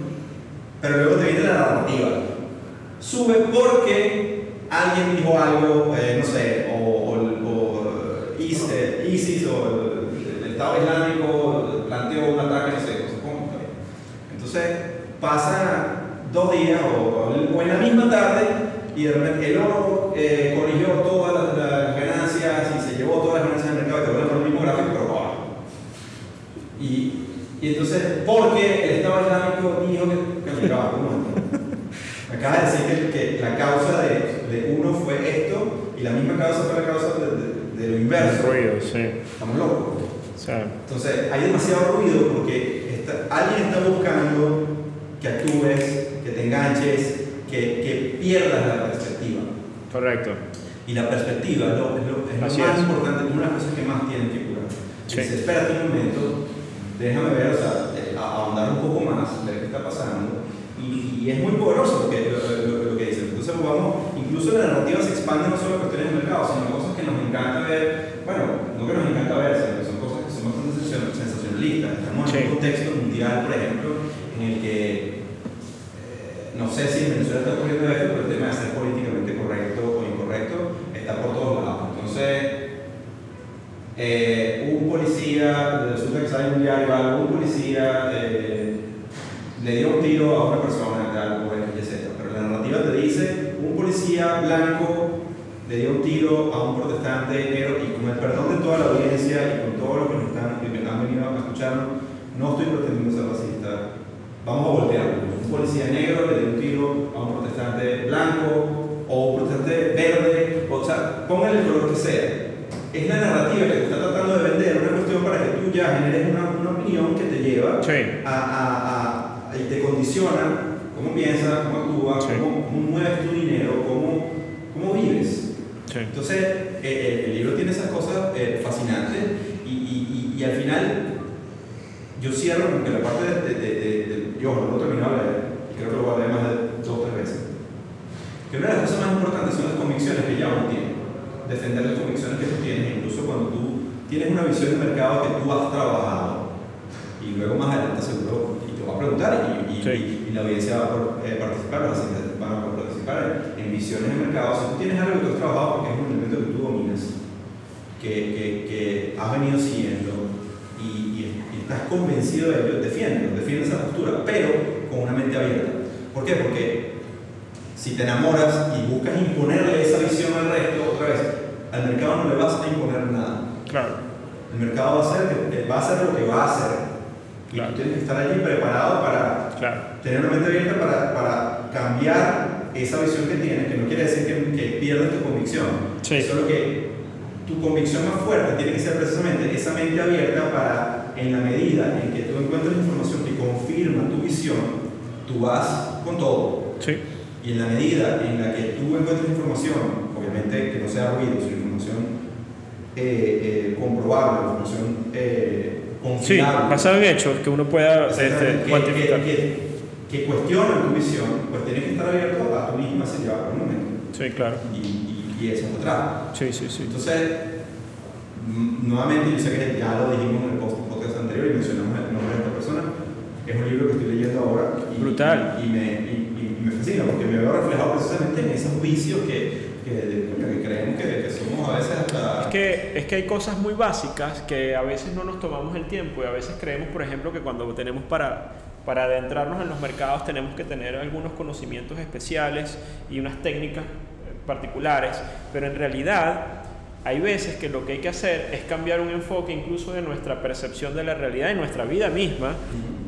Pero luego te viene la narrativa. Sube porque alguien dijo algo, eh, no sé, o, eh, ISIS o el, Estado Islámico planteó un ataque, no sé, como Entonces pasa dos días o, en la misma tarde y el oro eh, corrigió todas las, las ganancias y se llevó todas las ganancias del mercado y te vuelven por el mismo gráfico, pero abajo. Y, entonces, porque el Estado Islámico dijo que, que acaba, <laughs> acaba de decir que, que la causa de, de uno fue esto y la misma causa fue la causa de, de- de lo inverso, Ruido, sí. estamos locos. Sea, Entonces, hay demasiado ruido porque está- alguien está buscando que actúes, que te enganches, que, que pierdas la perspectiva. correcto. Y la perspectiva es lo, es lo- es lo Así más es. importante, una de las cosas que más tienen que curar. Sí. Dice, espérate un momento, déjame ver, o sea, eh, ahondar un poco más, ver qué está pasando. Y, y es muy poderoso lo que, lo, lo- lo que dice. Entonces, vamos, incluso la narrativa se expande no solo a cuestiones de mercado, sino cosas que nos encanta ver. Bueno, no que nos encanta ver, sino que son cosas que son bastante sensacion- sensacionalistas. Estamos en un contexto mundial, por ejemplo, en el que eh, no sé si en Venezuela está ocurriendo esto, pero el tema de ser políticamente correcto o incorrecto está por todos lados. Entonces, eh, un policía, resulta que sale un diario algo, un policía eh, le dio un tiro a una persona, tal, por X, etc. Pero la narrativa te dice, un policía blanco le dio un tiro a un protestante negro y con el perdón de toda la audiencia y con todos los que nos están, que han venido a escucharnos, no estoy pretendiendo ser racista. Vamos a voltearlo. Un policía negro le dio un tiro a un protestante blanco o un protestante verde, o sea, póngale el color que sea. Es la narrativa que te está tratando de vender, una cuestión para que tú ya generes una, una opinión que te lleva Sí. a, a, a- y te condiciona cómo piensas, cómo actúas, Sí. cómo, cómo mueves tu dinero, cómo, cómo vives. Sí. Entonces, eh, el, el libro tiene esas cosas eh, fascinantes y, y, y, y al final yo cierro con que la parte de, de, de, yo no lo he terminado de leer, creo que lo leer más de dos o tres veces, que una de las cosas más importantes son las convicciones que ya uno tiene, defender las convicciones que tú tienes, incluso cuando tú tienes una visión de mercado que tú has trabajado y luego más adelante seguro y te va a preguntar y, y, Sí. y- y la audiencia va a eh, participar, las van a participar en, visiones de mercado. Si tú tienes algo que tú has trabajado porque es un elemento que tú dominas, que, que, que has venido siguiendo y, estás convencido de ello, defiende, defiende esa postura, pero con una mente abierta. ¿Por qué? Porque si te enamoras y buscas imponerle esa visión al resto, otra vez, al mercado no le vas a imponer nada. Claro. El mercado va a hacer, va a hacer lo que va a hacer. Y tú tienes que estar allí preparado para Claro. tener una mente abierta para, para cambiar esa visión que tienes, que no quiere decir que, que pierdas tu convicción. Sí. Solo que tu convicción más fuerte tiene que ser precisamente esa mente abierta para, en la medida en que tú encuentres información que confirma tu visión, tú vas con todo. Sí. Y en la medida en la que tú encuentres información, obviamente que no sea ruido, sino información eh, eh, comprobable, información eh, Sí, basado en hechos que uno pueda este, cuantificar. que, que, que cuestionan tu visión, pues tienes que estar abierto a tú mismo a ser llevado por un momento. Sí, claro. Y, y, y eso es otra. Sí, sí, sí. Entonces, nuevamente, yo sé que ya lo dijimos en el podcast anterior y mencionamos el nombre de esta persona. Es un libro que estoy leyendo ahora. Y, Brutal. Y, me, fascina porque me veo reflejado precisamente en esos vicios que, que, que creemos que, que somos a veces hasta. Es que, es que hay cosas muy básicas que a veces no nos tomamos el tiempo y a veces creemos, por ejemplo, que cuando tenemos para, para adentrarnos en los mercados tenemos que tener algunos conocimientos especiales y unas técnicas eh, particulares, pero en realidad hay veces que lo que hay que hacer es cambiar un enfoque incluso de nuestra percepción de la realidad y nuestra vida misma,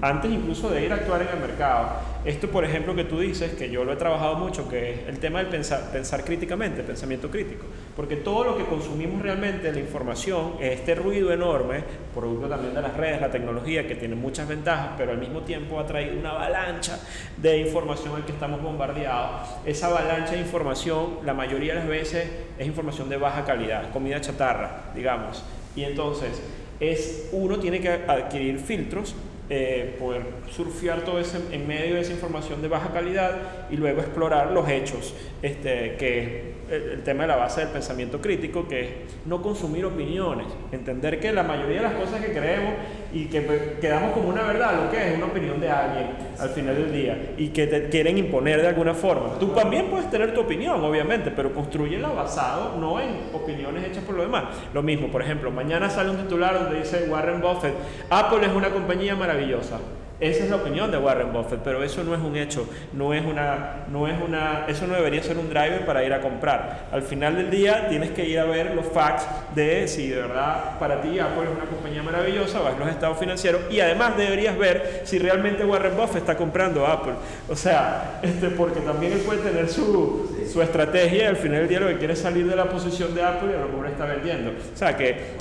antes incluso de ir a actuar en el mercado. Esto, por ejemplo, que tú dices, que yo lo he trabajado mucho, que es el tema del pensar, pensar críticamente, pensamiento crítico. Porque todo lo que consumimos realmente, la información, este ruido enorme, producto también de las redes, la tecnología, que tiene muchas ventajas, pero al mismo tiempo ha traído una avalancha de información en que estamos bombardeados. Esa avalancha de información, la mayoría de las veces, es información de baja calidad, comida chatarra, digamos. Y entonces, es, uno tiene que adquirir filtros eh, poder surfear todo ese en medio de esa información de baja calidad y luego explorar los hechos, este, que el, tema de la base del pensamiento crítico, que es no consumir opiniones, entender que la mayoría de las cosas que creemos y que pues, quedamos como una verdad, lo que es una opinión de alguien al final del día y que te quieren imponer de alguna forma. Tú también puedes tener tu opinión, obviamente, pero construyela basado no en opiniones hechas por los demás. Lo mismo, por ejemplo, mañana sale un titular donde dice Warren Buffett, Apple es una compañía maravillosa. Esa es la opinión de Warren Buffett, pero eso no es un hecho, no es una, no es una, eso no debería ser un driver para ir a comprar. Al final del día tienes que ir a ver los facts de si de verdad para ti Apple es una compañía maravillosa, vas a los estados financieros y además deberías ver si realmente Warren Buffett está comprando Apple. O sea, este, porque también él puede tener su, su estrategia y al final del día lo que quiere es salir de la posición de Apple y a lo mejor está vendiendo. O sea que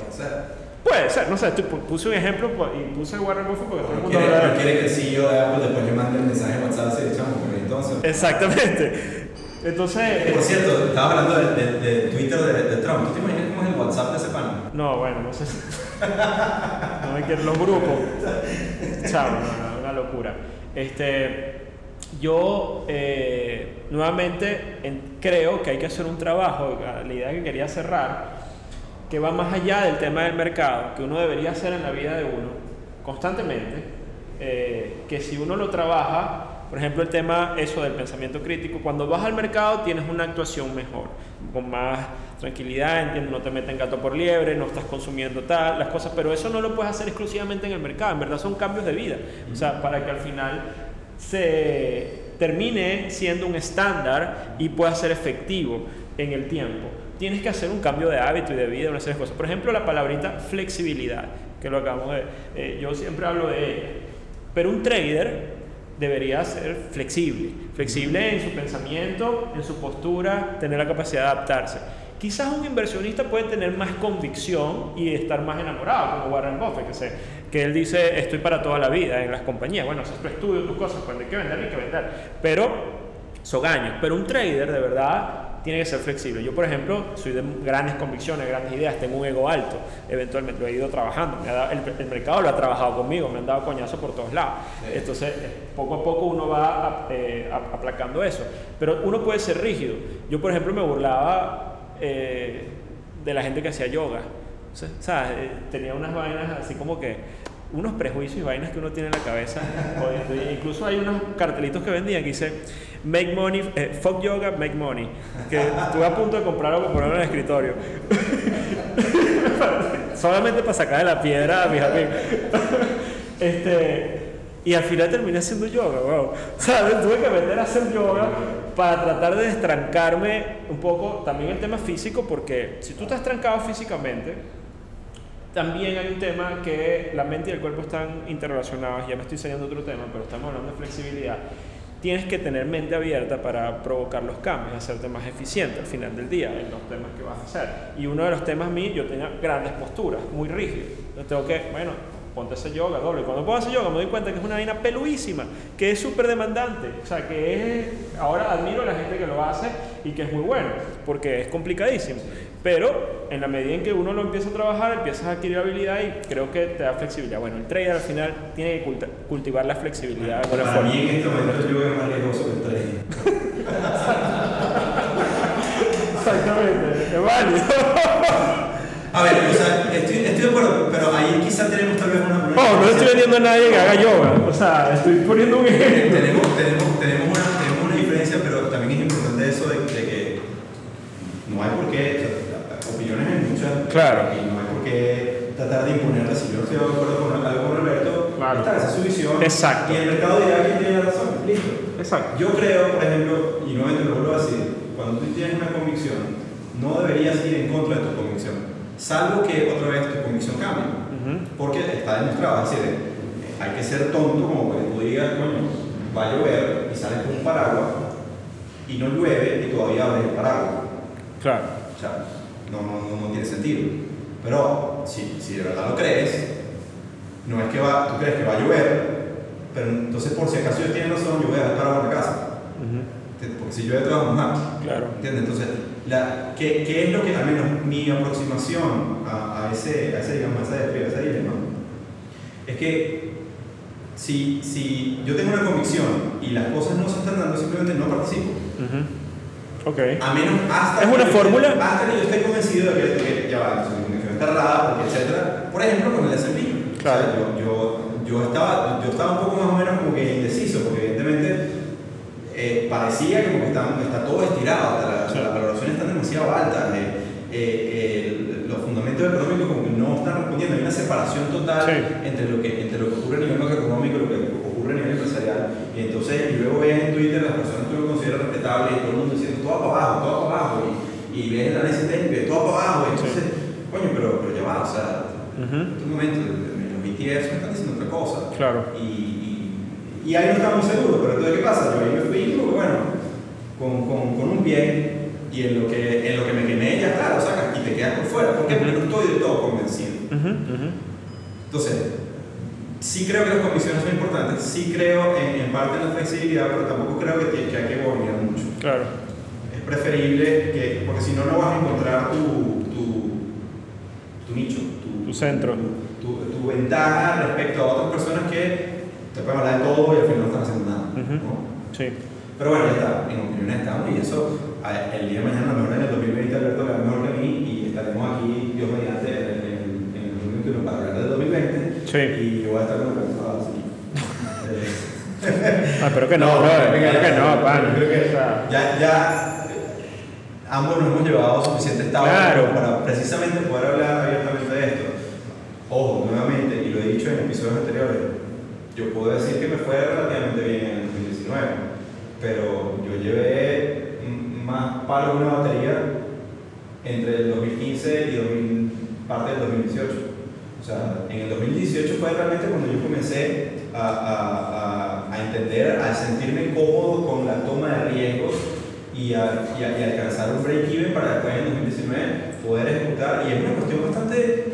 Puede ser, no sé, puse un ejemplo pues, y puse Warren Buffett porque todo el mundo quiere, habla quiere que el CEO de Apple después le mande el mensaje en WhatsApp y pero entonces... Exactamente. Entonces... Por cierto, estabas hablando de, de, de Twitter de, de, Trump. ¿Tú te imaginas cómo es el WhatsApp de ese pan? No, bueno, no sé. no me quiero los grupos. Chao, no, no, una locura. Este, yo eh, nuevamente en, creo que hay que hacer un trabajo, la idea que quería cerrar, que va más allá del tema del mercado, que uno debería hacer en la vida de uno constantemente, eh, que si uno lo trabaja, por ejemplo, el tema eso del pensamiento crítico, cuando vas al mercado tienes una actuación mejor, con más tranquilidad, entiendes, no te meten gato por liebre, no estás consumiendo tal, las cosas, pero eso no lo puedes hacer exclusivamente en el mercado, en verdad son cambios de vida, o sea, para que al final se termine siendo un estándar y pueda ser efectivo en el tiempo tienes que hacer un cambio de hábito y de vida, una serie de cosas. Por ejemplo, la palabrita flexibilidad, que lo acabamos de... Eh, yo siempre hablo de ella. Pero un trader debería ser flexible, flexible en su pensamiento, en su postura, tener la capacidad de adaptarse. Quizás un inversionista puede tener más convicción y estar más enamorado, como Warren Buffett, que, se, que él dice, estoy para toda la vida en las compañías. Bueno, eso es tu estudio, tus cosas, cuando hay que vender, hay que vender. Pero son años. Pero un trader, de verdad, tiene que ser flexible. Yo, por ejemplo, soy de grandes convicciones, grandes ideas, tengo un ego alto, eventualmente lo he ido trabajando, el, mercado lo ha trabajado conmigo, me han dado coñazo por todos lados. Entonces, eh, poco a poco uno va eh, aplacando eso. Pero uno puede ser rígido. Yo, por ejemplo, me burlaba eh, de la gente que hacía yoga. O sea, tenía unas vainas así como que unos prejuicios y vainas que uno tiene en la cabeza. <laughs> incluso hay unos cartelitos que vendían que dice Make money, eh, fuck yoga, make money. Que estuve a punto de comprarlo para ponerlo en el escritorio. <laughs> Solamente para sacar de la piedra a mi jardín. este, y al final terminé haciendo yoga, wow. ¿Sabes? Tuve que meter a hacer yoga para tratar de destrancarme un poco también el tema físico, porque si tú estás trancado físicamente, también hay un tema que la mente y el cuerpo están interrelacionados, ya me estoy enseñando otro tema, pero estamos hablando de flexibilidad. Tienes que tener mente abierta para provocar los cambios, hacerte más eficiente al final del día en los temas que vas a hacer. Y uno de los temas míos, yo tenía grandes posturas, muy rígidas. Yo tengo que, bueno, ponte ese yoga doble. Cuando puedo hacer yoga me doy cuenta que es una vaina peluísima, que es súper demandante. O sea, que es, ahora admiro a la gente que lo hace y que es muy bueno, porque es complicadísimo. Pero en la medida en que uno lo empieza a trabajar, empiezas a adquirir habilidad y creo que te da flexibilidad. Bueno, el trader al final tiene que cultivar la flexibilidad. Para mí en este momento es más riesgoso que el trader. <laughs> Exactamente, es válido. A ver, o sea, estoy, estoy, de acuerdo, pero ahí quizá tenemos tal vez una... No, no estoy vendiendo a nadie que haga yoga, o sea, estoy poniendo un ejemplo. Tenemos, tenemos, tenemos una diferencia, pero también es importante eso de, de que no hay por qué, opiniones hay muchas. Claro. Y no hay por qué tratar de imponerlas. Si yo estoy de acuerdo con algo con Roberto, Claro. está, esa es su visión. Exacto. Y el mercado dirá quién tiene razón. Listo. Exacto. Yo creo, por ejemplo, y nuevamente lo vuelvo a decir, cuando tú tienes una convicción, no deberías ir en contra de tu convicción, salvo que otra vez tu convicción cambie. Porque está demostrado, es decir, hay que ser tonto como que tú digas, coño, va a llover y sales con un paraguas y no llueve y todavía abres el paraguas. Claro. O sea, no, no, no, no tiene sentido. Pero si, si de verdad lo crees, no es que va, tú crees que va a llover, pero entonces por si acaso ellos tienen razón, yo voy a dejar en la casa. Ujú. ¿Entiendes? Porque si llueve te vas a mojar. Claro. ¿Entiendes? Entonces, la, ¿qué, ¿qué es lo que, al menos mi aproximación a, a ese, a ese, digamos, a ese, a ese dilema? Es que si, si yo tengo una convicción y las cosas no se están dando, simplemente no participo. Ujú. Ok. A menos hasta ¿Es que una yo- fórmula? Hasta que yo esté convencido de que, de que ya va, su convicción está errada, porque etcétera. Por ejemplo, con el S&P. Claro. O sea, yo, yo, yo, estaba, yo estaba un poco más o menos como que indeciso, porque evidentemente eh, parecía como que está, está todo estirado, hasta la- o sea, las valoraciones están demasiado altas. eh, eh, los fundamentos económicos como que no están respondiendo. Hay una separación total Sí. entre, lo que, entre lo que ocurre a nivel macroeconómico y lo que ocurre a nivel Y entonces, y luego ves en Twitter las personas que lo consideran respetables y todo el mundo diciendo todo para abajo, todo para abajo. Y, y ves el análisis técnico todo para abajo. Y entonces, coño, pero, pero ya va, o sea, Ujú. en este momento, los BTS me están diciendo otra cosa. Claro. Y, y, y ahí no estamos seguros, pero entonces, ¿qué pasa? Yo ahí me fui, porque, bueno, con, con, con un pie y en lo, que, en lo que me quemé, ya claro, sacas y te quedas por fuera. Porque no estoy del todo convencido. Ujú, ujú. Entonces, sí creo que las comisiones son importantes, sí creo en, en parte en la flexibilidad, pero tampoco creo que, que hay que bornear mucho. Claro. Es preferible que, porque si no, no vas a encontrar tu, tu, tu nicho, tu, Tu centro. tu, tu ventaja respecto a otras personas que te pueden hablar de todo y al final no están haciendo nada. Ujú. ¿no? Sí. Pero bueno, ya está, en opiniones estamos y eso, a- el día de mañana, a lo mejor en el 2020, Alberto le va mejor que a mí y estaremos aquí, Dios mediante, en, en, en el 2021 para hablar del 2020 Sí. y yo voy a estar con la cabeza así. <laughs> Ah, espero que no, bro. Que no, pan. Creo que O sea, ya, ya eh, ambos nos hemos llevado suficiente estado Claro. para precisamente poder hablar abiertamente de esto. Ojo, nuevamente, y lo he dicho en episodios anteriores, yo puedo decir que me fue relativamente bien en el 2019, pero yo llevé más palos una batería entre el 2015 y 2000 parte del 2018. Sea, en el 2018 fue realmente cuando yo comencé a, a- a- a entender, a sentirme cómodo con la toma de riesgos y a, y a- y alcanzar un break-even para después en 2019 poder ejecutar. Y es una cuestión bastante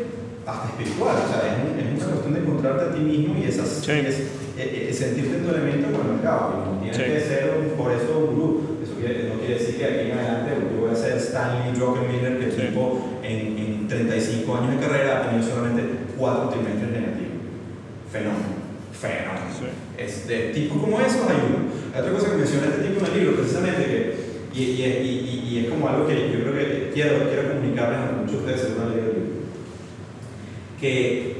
hasta espiritual, o sea, es, un- es una cuestión de encontrarte a ti mismo y esas, Sí. es, eh, sentirte en tu elemento con el mercado. No tienes Sí. que ser por eso un gurú. Eso quiere- no quiere decir que aquí en adelante yo voy a ser Stanley Druckenmiller, que el Sí. tipo en, en 35 años de carrera ha tenido solamente 4 trimestres negativos. Fenómeno. Fenómeno. Sí. Es de tipos como esos hay uno. Hay otra cosa que menciona este tipo en el libro, precisamente, que, y, y, y, y- es como algo que yo creo que quiero, quiero comunicarles a muchos de ustedes libro. Que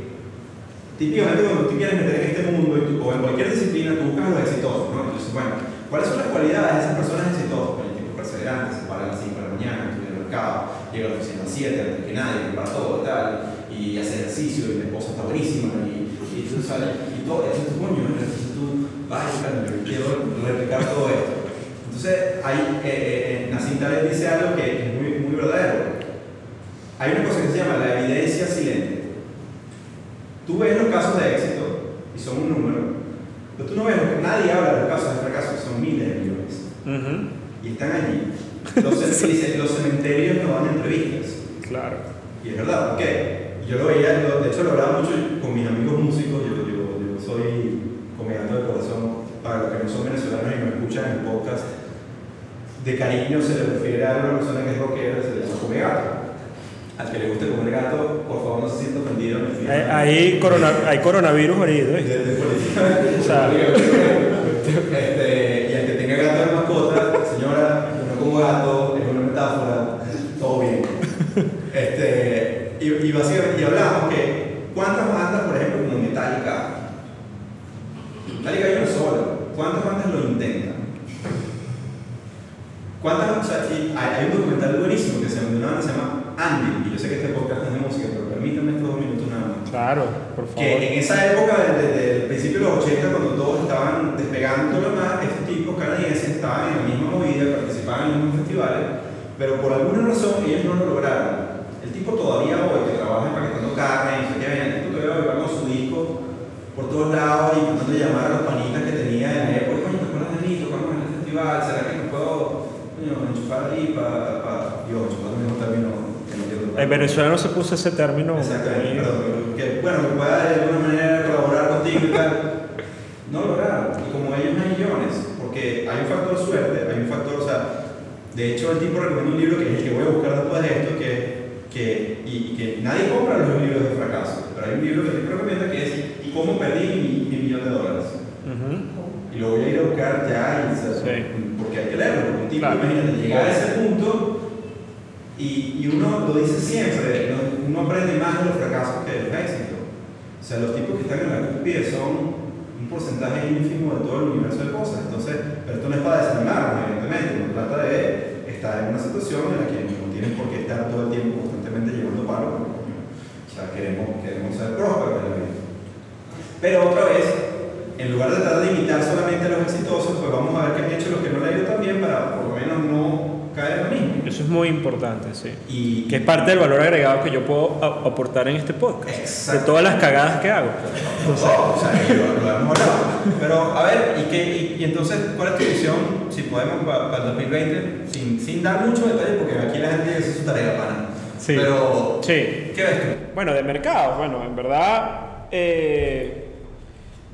típicamente cuando tú quieres meter en este mundo y tú- o en cualquier disciplina, tú buscas a los exitosos, ¿no? Entonces, bueno, ¿cuáles son las cualidades de esas personas exitosas? Bueno, el tipo perseverante, se para a las 5 de la mañana, estudia el mercado, llega a la oficina a las 7 antes que nadie, para todo tal, y hace ejercicio, y la esposa está buenísima, y, y tú sales, y todo, y entonces, coño, entonces tú, caramba, yo quiero replicar todo esto. Entonces, ahí, eh, eh, eh, Nassim Taleb dice algo que es muy, muy verdadero. Hay una cosa que se llama la evidencia silente. Tú ves los casos de éxito, y son un número, pero tú no ves, nadie habla de los casos de fracaso, que son miles de millones, Ujú. y están allí. <laughs> Los, los cementerios no dan entrevistas. Claro. Y es verdad, ¿por qué? Yo lo veía, de hecho lo hablaba mucho con mis amigos músicos, yo, yo, yo soy comediante de corazón, para los que no son venezolanos y me escuchan en el podcast, de cariño se le refiere a una persona que es rockera, se le llama come gato. Al que le guste comer gato, por favor no se sienta ofendido. fío. Hay, hay corona, hay coronavirus ahorita, De- ¿viste? de. O sea, Este, y al que tenga gato de mascota, señora, no como gato, es una metáfora, todo bien. Este, y, y básicamente, y hablamos que, ¿cuántas bandas, por ejemplo, como Metallica? Metallica hay una sola, ¿cuántas bandas lo intentan? ¿Cuántas, o sea, y hay, hay un documental buenísimo que se llama, se llama Andy, y yo sé que este podcast es de música, pero permítanme estos dos minutos nada más claro, por favor. que en esa época, desde, el principio de los 80, cuando todos estaban despegando lo más, estos tipos canadienses estaban en la misma movida, participaban en los mismos festivales, pero por alguna razón ellos no lo lograron. Tipo todavía hoy, que trabaja empaquetando carne, y no qué, el tipo todavía va con su disco por todos lados de llamar a los panitas que tenía en la época, coño, ¿te acuerdas de mí? Tocamos en el festival, ¿será que me puedo coño, enchufar ahí para, para, yo, enchufar el mismo término que no quiero En Venezuela no se puso ese término. Exactamente, muy- perdón, que bueno, que pueda de alguna manera colaborar contigo y tal. No lo lograron. Y como ellos hay millones, porque hay un factor suerte, hay un factor, o sea, de hecho el tipo recomienda un libro que es el que voy a buscar después de esto, que, que, y, y que nadie compra los libros de fracaso, pero hay un libro que el tipo recomienda que es ¿Y cómo perdí mi, mi millón de dólares? Y lo voy a ir a buscar ya, y, Sí. porque hay que leerlo, un tipo, Claro. imagínate, llegar a ese punto y, y uno lo dice siempre, ¿no? uno aprende más de los fracasos que de los éxitos. O sea, los tipos que están en la cúspide son un porcentaje ínfimo de todo el universo de cosas. Entonces, pero esto no es para desanimarnos, evidentemente. Uno trata de estar en una situación en la que no tienes por qué estar todo el tiempo constantemente llevando coño, O sea, queremos, queremos ser prósperos en la vida. Pero otra vez, en lugar de tratar de imitar solamente a los exitosos, pues vamos a ver qué han hecho los que no le han ido tan bien para por lo menos no caer en lo mismo. Eso es muy importante, sí. Y, Que es parte del valor agregado que yo puedo aportar en este podcast. De todas las cagadas que hago. Oh, o sea, lo, lo hemos hablado. Pero, a ver, ¿y, qué, y, y entonces cuál es tu visión, si podemos, para, el 2020, sin, sin dar mucho detalle, porque aquí la gente hace su tarea, pana. Sí. Pero, Sí. ¿qué ves tú? Bueno, de mercado, bueno, en verdad eh,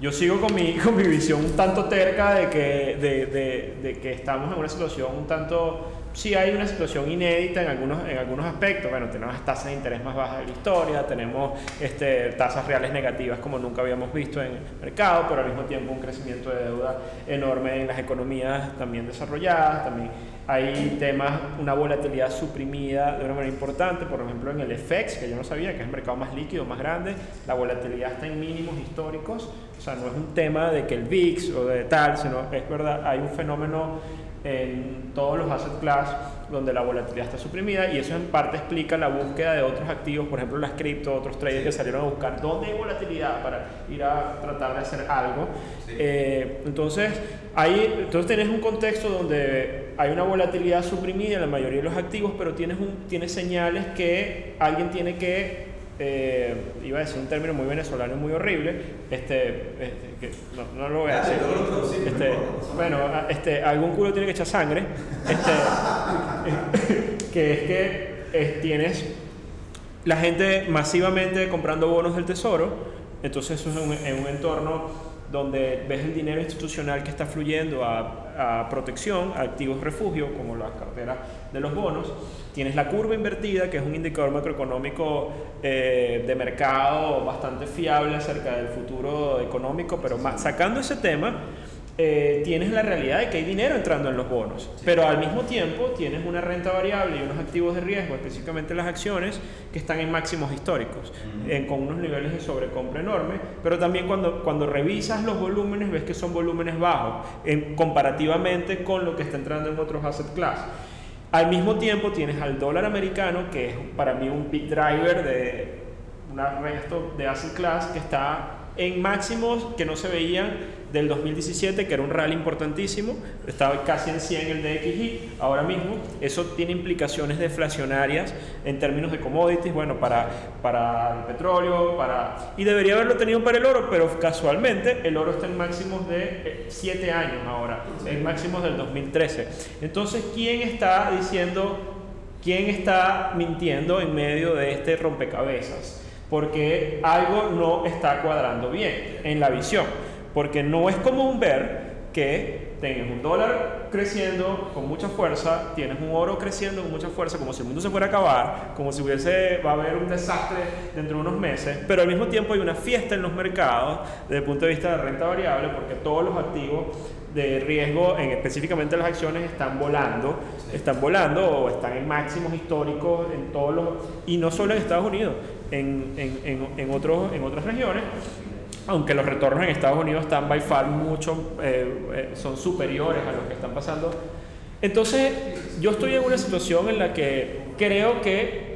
yo sigo con mi, <laughs> con mi visión un tanto terca de que, de, de- de que estamos en una situación un tanto, sí hay una situación inédita en algunos, en algunos aspectos, bueno, tenemos tasas de interés más bajas de la historia, tenemos este, tasas reales negativas como nunca habíamos visto en el mercado, pero al mismo tiempo un crecimiento de deuda enorme en las economías también desarrolladas, también hay temas, una volatilidad suprimida de una manera importante, por ejemplo en el FX, que yo no sabía, que es el mercado más líquido, más grande, la volatilidad está en mínimos históricos, o sea, no es un tema de que el VIX o de tal, sino es verdad, hay un fenómeno en todos los asset class donde la volatilidad está suprimida y eso en parte explica la búsqueda de otros activos, por ejemplo las cripto, otros traders que salieron a buscar dónde hay volatilidad para ir a tratar de hacer algo. Eh, entonces, ahí, entonces tienes un contexto donde hay una volatilidad suprimida en la mayoría de los activos, pero tienes, un, tienes señales que alguien tiene que eh, iba a decir un término muy venezolano y muy horrible, este, este, que no, no lo voy a Dale, decir. Este, bueno, a- este, algún culo tiene que echar sangre, este, <laughs> que es que eh, tienes la gente masivamente comprando bonos del tesoro, entonces eso es un- en un entorno donde ves el dinero institucional que está fluyendo a, a protección, a activos refugio, como las carteras de los bonos. Tienes la curva invertida, que es un indicador macroeconómico eh, de mercado bastante fiable acerca del futuro económico, pero más, sacando ese tema, eh, tienes la realidad de que hay dinero entrando en los bonos, pero al mismo tiempo tienes una renta variable y unos activos de riesgo, específicamente las acciones, que están en máximos históricos, eh, con unos niveles de sobrecompra enorme, pero también cuando, cuando revisas los volúmenes ves que son volúmenes bajos en- comparativamente con lo que está entrando en otros asset class. Al mismo tiempo tienes al dólar americano, que es para mí un big driver de un resto de asset class que está en máximos que no se veían del 2017, que era un rally importantísimo, estaba casi en 100 el DXY, ahora mismo eso tiene implicaciones deflacionarias en términos de commodities, bueno, para, para el petróleo, para... y debería haberlo tenido para el oro, pero casualmente el oro está en máximos de 7 años ahora, en máximos del 2013. Entonces, ¿quién está diciendo, quién está mintiendo en medio de este rompecabezas? porque algo no está cuadrando bien en la visión, porque no es común ver que tengas un dólar creciendo con mucha fuerza, tienes un oro creciendo con mucha fuerza, como si el mundo se fuera a acabar, como si hubiese, va a haber un desastre dentro de unos meses, pero al mismo tiempo hay una fiesta en los mercados desde el punto de vista de renta variable, porque todos los activos de riesgo, en, específicamente las acciones, están volando, están volando o están en máximos históricos en todos los, y no solo en Estados Unidos, en, en, en, en otros, en otras regiones, aunque los retornos en Estados Unidos están by far mucho, eh, eh, son superiores a lo que están pasando. Entonces, yo estoy en una situación en la que creo que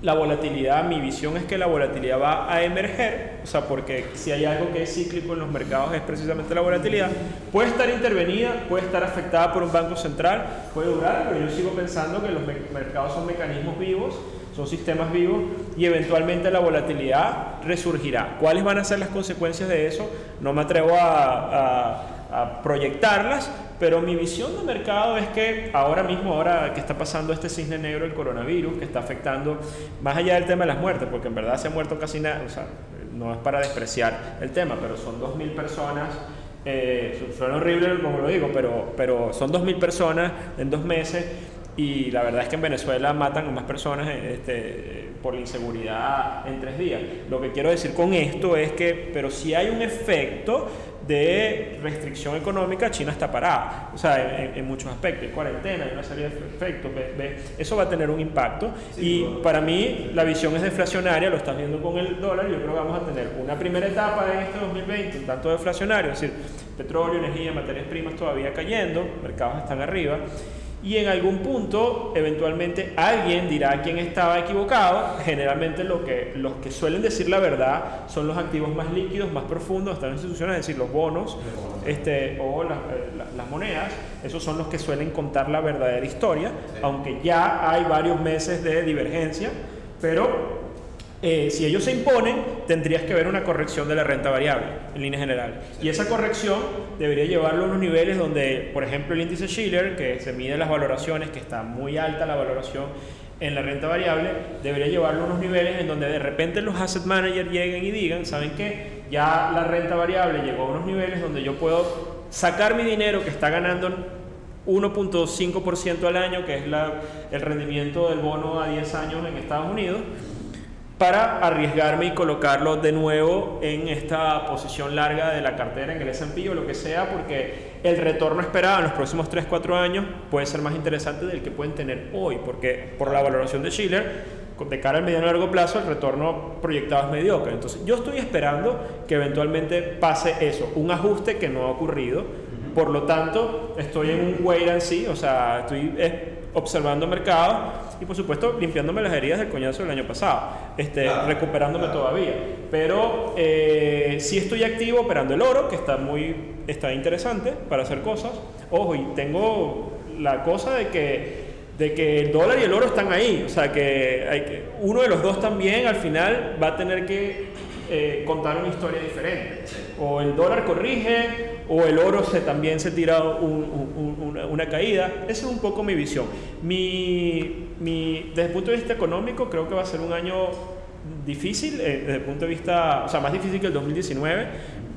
la volatilidad, mi visión es que la volatilidad va a emerger, o sea, porque si hay algo que es cíclico en los mercados es precisamente la volatilidad, puede estar intervenida, puede estar afectada por un banco central, puede durar, pero yo sigo pensando que los me- mercados son mecanismos vivos, son sistemas vivos y eventualmente la volatilidad resurgirá. ¿Cuáles van a ser las consecuencias de eso? No me atrevo a, proyectarlas, pero mi visión de mercado es que ahora mismo, ahora que está pasando este cisne negro, el coronavirus, que está afectando más allá del tema de las muertes, porque en verdad se ha muerto casi nada, o sea, no es para despreciar el tema, pero son 2.000 personas. Eh, su- suena horrible como lo digo, pero, pero son 2.000 personas en dos meses y la verdad es que en Venezuela matan a más personas este, por la inseguridad en tres días. Lo que quiero decir con esto es que, pero si hay un efecto de restricción económica, China está parada. O sea, en, en muchos aspectos, hay cuarentena, hay una serie de efectos. eso va a tener un impacto. y para mí, la visión es deflacionaria, lo estás viendo con el dólar. Yo creo que vamos a tener una primera etapa en este 2020, un tanto deflacionario, es decir, petróleo, energía, materias primas todavía cayendo, mercados están arriba. Y en algún punto eventualmente alguien dirá quién estaba equivocado. Generalmente lo que, los que suelen decir la verdad son los activos más líquidos, más profundos, están en instituciones, es decir, los bonos este, o eh, las monedas. Esos son los que suelen contar la verdadera historia, aunque ya hay varios meses de divergencia, pero eh, si ellos se imponen, tendrías que ver una corrección de la renta variable en línea general. Y esa corrección debería llevarlo a unos niveles donde, por ejemplo, el índice Schiller, que se mide las valoraciones, que está muy alta la valoración en la renta variable, debería llevarlo a unos niveles en donde de repente los asset managers lleguen y digan, ¿saben qué? Ya la renta variable llegó a unos niveles donde yo puedo sacar mi dinero que está ganando 1.5% al año, que es la, el rendimiento del bono a 10 años en Estados Unidos, para arriesgarme y colocarlo de nuevo en esta posición larga de la cartera en el S&P o lo que sea, porque el retorno esperado en los próximos 3-4 años puede ser más interesante del que pueden tener hoy, porque por la valoración de Schiller, de cara al mediano y largo plazo, el retorno proyectado es mediocre. Entonces, yo estoy esperando que eventualmente pase eso, un ajuste que no ha ocurrido. Por lo tanto, estoy en un wait and see, o sea, estoy observando el mercado y por supuesto limpiándome las heridas del coñazo del año pasado, este, recuperándome todavía. Pero eh, sí estoy activo operando el oro, que está muy está interesante para hacer cosas. Ojo, y tengo la cosa de que de que el dólar y el oro están ahí, o sea que, hay que uno de los dos también al final va a tener que eh, contar una historia diferente. O el dólar corrige, o el oro se, también se tira una, caída. Esa es un poco mi visión. Mi, mi, desde el punto de vista económico, creo que va a ser un año difícil, eh, desde el punto de vista, o sea, más difícil que el 2019,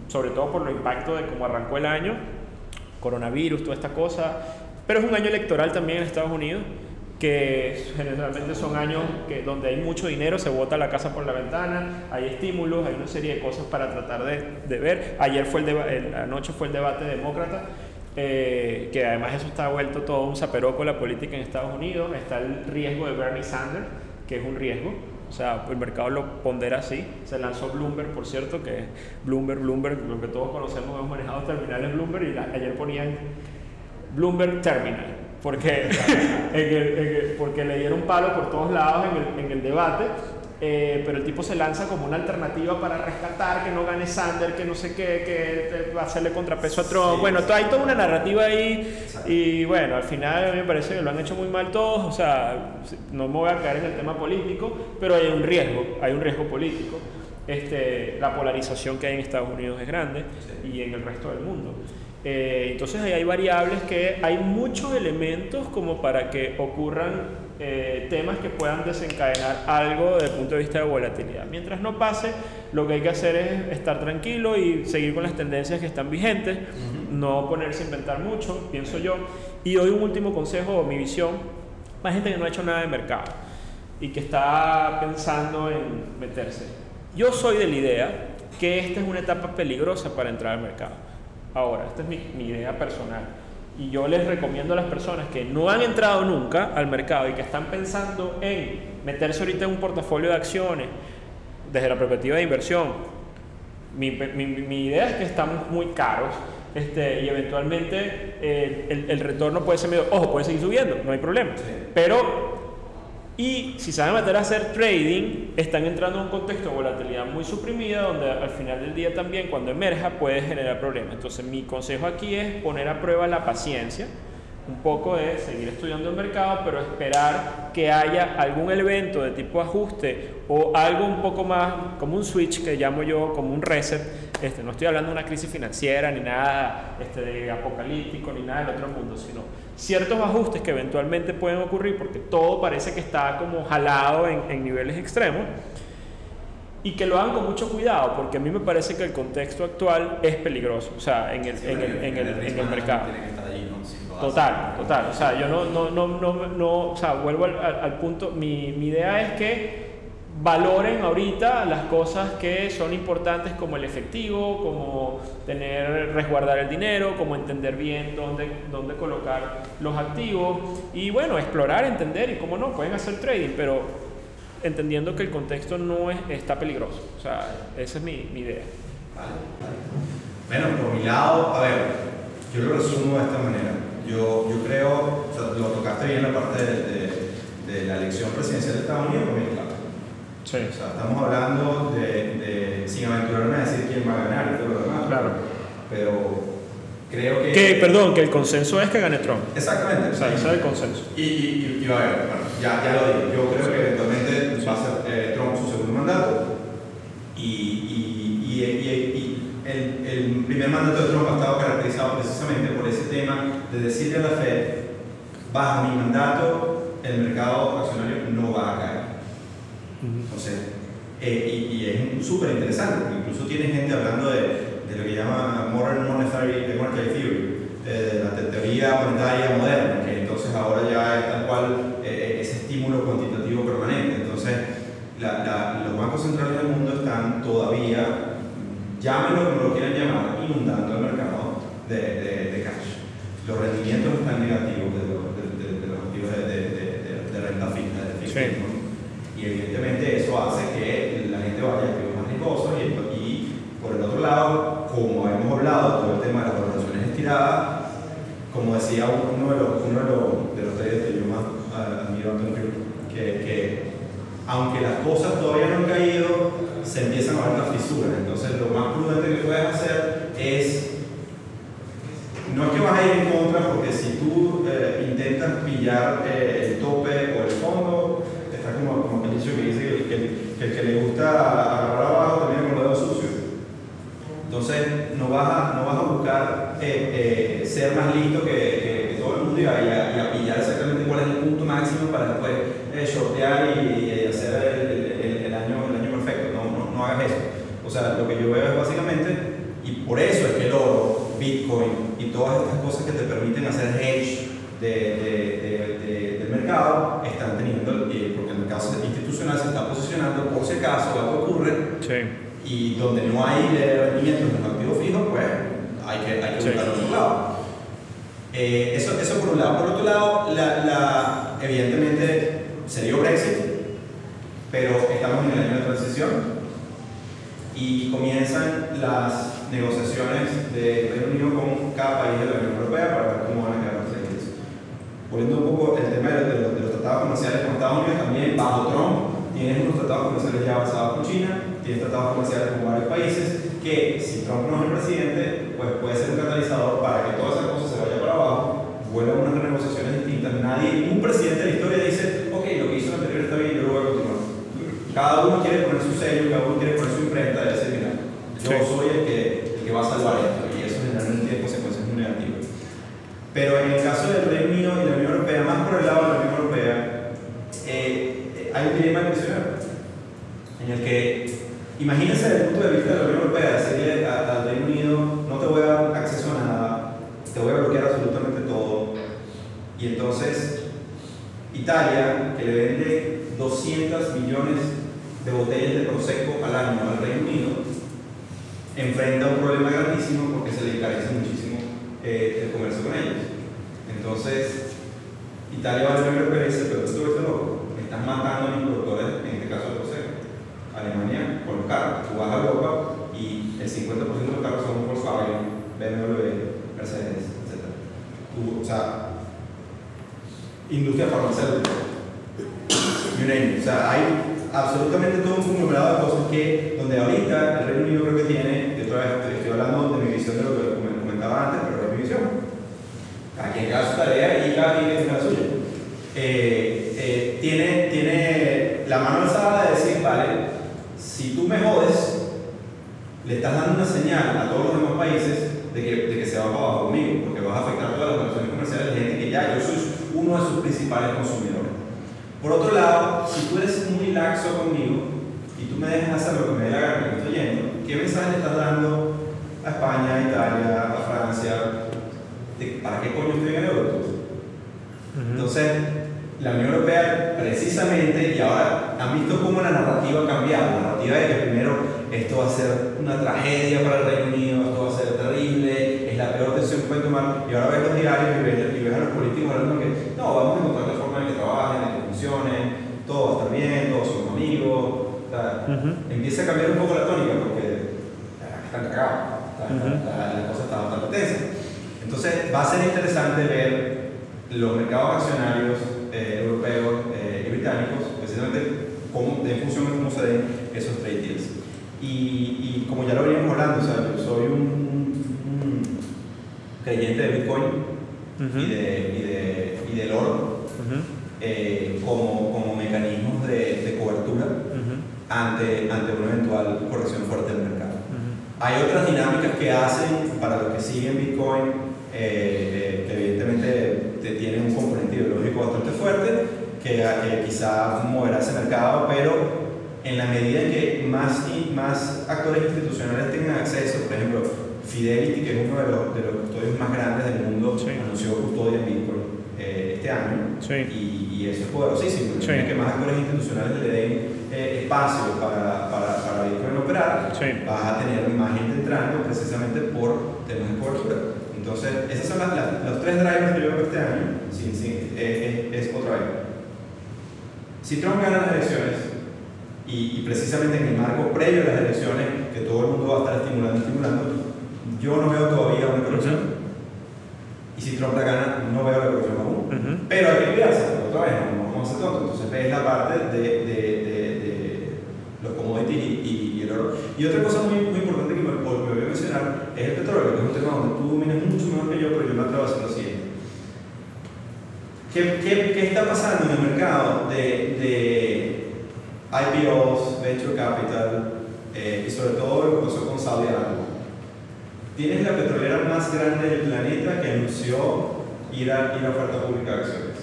sobre todo por el impacto de cómo arrancó el año, coronavirus, toda esta cosa. Pero es un año electoral también en Estados Unidos que generalmente son años que, donde hay mucho dinero, se bota la casa por la ventana, hay estímulos, hay una serie de cosas para tratar de, de ver. Ayer fue el, anoche fue el debate demócrata, eh, que además eso está vuelto todo un zaperoco la política en Estados Unidos. Está el riesgo de Bernie Sanders, que es un riesgo. O sea, el mercado lo pondera así. Se lanzó Bloomberg, por cierto, que Bloomberg, Bloomberg, lo que todos conocemos, hemos manejado terminales Bloomberg y ayer ponían Bloomberg Terminal porque, <laughs> porque le dieron palo por todos lados en el, en el debate, eh, pero el tipo se lanza como una alternativa para rescatar, que no gane Sander, que no sé qué, que va a hacerle contrapeso a Trump. bueno, hay toda una narrativa ahí y bueno, al final a mí me parece que lo han hecho muy mal todos, o sea, no me voy a caer en el tema político, pero hay un riesgo, hay un riesgo político. Este, la polarización que hay en Estados Unidos es grande y en el resto del mundo. Eh, entonces ahí hay variables que hay muchos elementos como para que ocurran eh, temas que puedan desencadenar algo desde el punto de vista de volatilidad. Mientras no pase, lo que hay que hacer es estar tranquilo y seguir con las tendencias que están vigentes, no ponerse a inventar mucho, pienso yo. Y doy un último consejo, mi visión, para gente que no ha hecho nada de mercado y que está pensando en meterse. Yo soy de la idea que esta es una etapa peligrosa para entrar al mercado Ahora, esta es mi, idea personal. Y yo les recomiendo a las personas que no han entrado nunca al mercado y que están pensando en meterse ahorita en un portafolio de acciones desde la perspectiva de inversión. Mi, idea es que estamos muy caros este, y eventualmente eh, el, retorno puede ser medio, ojo, puede seguir subiendo, no hay problema. Pero y si saben meter a hacer trading, están entrando en un contexto de volatilidad muy suprimida, donde al final del día también, cuando emerja, puede generar problemas. Entonces, mi consejo aquí es poner a prueba la paciencia, un poco de seguir estudiando el mercado, pero esperar que haya algún evento de tipo ajuste o algo un poco más como un switch que llamo yo como un reset este, no estoy hablando de una crisis financiera ni nada este, de apocalíptico ni nada del otro mundo, sino ciertos ajustes que eventualmente pueden ocurrir porque todo parece que está como jalado en, niveles extremos y que lo hagan con mucho cuidado, porque a mí me parece que el contexto actual es peligroso, o sea, en el, en el, en el, en el mercado. Total, total. O sea, yo no, no, no, no, no o sea, vuelvo al, al punto, mi, mi idea es que valoren ahorita las cosas que son importantes como el efectivo, como tener, resguardar el dinero, como entender bien dónde, dónde colocar los activos y bueno, explorar, entender y cómo no, pueden hacer trading, pero entendiendo que el contexto no es, está peligroso. O sea, esa es mi, mi idea. Vale, Bueno, por mi lado, a ver, yo lo resumo de esta manera. Yo, yo creo, o sea, lo tocaste bien la parte de, de- de la elección presidencial de Estados Unidos, mira, claro. Sí. O sea, estamos hablando de, de- sin aventurarme a decir quién va a ganar y todo lo demás. Claro. Pero creo que... Que, perdón, que el consenso es que gane Trump. Exactamente. O sea, ese es el consenso. Y, y, y, y va a ver, bueno, ya, ya lo digo, yo creo que eventualmente va a ser eh, Trump su segundo mandato. Y el, primer mandato de Trump ha estado caracterizado precisamente por ese tema de decirle a la Fed, bajo mi mandato, el mercado accionario no va a caer. Entonces, eh, y, y es súper interesante, porque incluso tiene gente hablando de, de lo que llama Modern Monetary, de Monetary Theory, eh, de la te- teoría monetaria moderna, que entonces ahora ya es tal cual eh, ese estímulo cuantitativo permanente. Entonces, la- la- los bancos centrales del mundo están todavía, llámenlo como lo quieran llamar, inundando el mercado haga la suya. Tiene, tiene la mano alzada de decir, vale, si tú me jodes, le estás dando una señal a todos los demás países de que, de que se va para abajo conmigo, porque vas a afectar todas las relaciones comerciales de gente que ya yo soy uno de sus principales consumidores. Por otro lado, si tú eres muy laxo conmigo y tú me dejas hacer lo que me dé la gana, que estoy yendo, ¿qué mensaje le estás dando a España, a Italia, a Francia? ¿Para qué coño estoy en el euro? Entonces, la Unión Europea, precisamente, y ahora han visto cómo la narrativa ha cambiado. La narrativa de que primero esto va a ser una tragedia para el Reino Unido, esto va a ser terrible, es la peor decisión que pueden tomar. Y ahora ves los diarios y ves, y ves a los políticos hablando que no, vamos a encontrar la forma en que trabajen, en que funcionen, todo va a estar bien, todos somos amigos. O sea, Ujú. Empieza a cambiar un poco la tónica porque ah, están cagados, la, Ujú. la- la cosa está bastante tensa. Entonces, va a ser interesante ver los mercados accionarios eh, europeos eh, y británicos, precisamente cómo, en función de cómo se den esos trade deals. Y, y como ya lo veníamos hablando, o sea, yo soy un, un creyente de Bitcoin Ujú. y, de, y, de, y del oro Ujú, eh, como, como mecanismos de, de cobertura ujú, ante, ante una eventual corrección fuerte del mercado. Hay otras dinámicas que hacen para los que siguen Bitcoin, eh, eh, que evidentemente te tienen un componente ideológico bastante fuerte, que, que quizá moverá ese mercado, pero en la medida en que más y más actores institucionales tengan acceso, por ejemplo, Fidelity, que es uno de los, de los custodios más grandes del mundo, Sí. anunció custodia en Bitcoin eh, este año. Sí. Y, y eso es poderosísimo. Sí. que más actores institucionales le den eh, espacio para, para, para Bitcoin operar, vas a tener más gente entrando precisamente por temas de cobertura. Entonces, esos son las- las- los tres drivers que yo veo este año. Sí, sí, eh, es, es otra vez. Si Trump gana las elecciones, y, y precisamente en el marco previo a las elecciones, que todo el mundo va a estar estimulando, estimulando, yo no veo todavía una corrección. Y si Trump la gana, no veo la corrección aún. Ujú. Pero hay que cuidarse, otra vez, no, no vamos a ser tontos. Entonces ves la parte de, de, de, de los commodities y, y- y el oro. Y otra cosa muy, muy importante que me, me voy a mencionar es el petróleo, que es un tema donde tú dominas mucho mejor que yo, pero yo me atrevo a hacer lo siguiente. ¿Qué, qué, qué está pasando en el mercado de, de IPOs, Venture Capital eh, y sobre todo lo que pasó con Saudi Arabia? Tienes la petrolera más grande del planeta que anunció ir a, ir a oferta pública de acciones.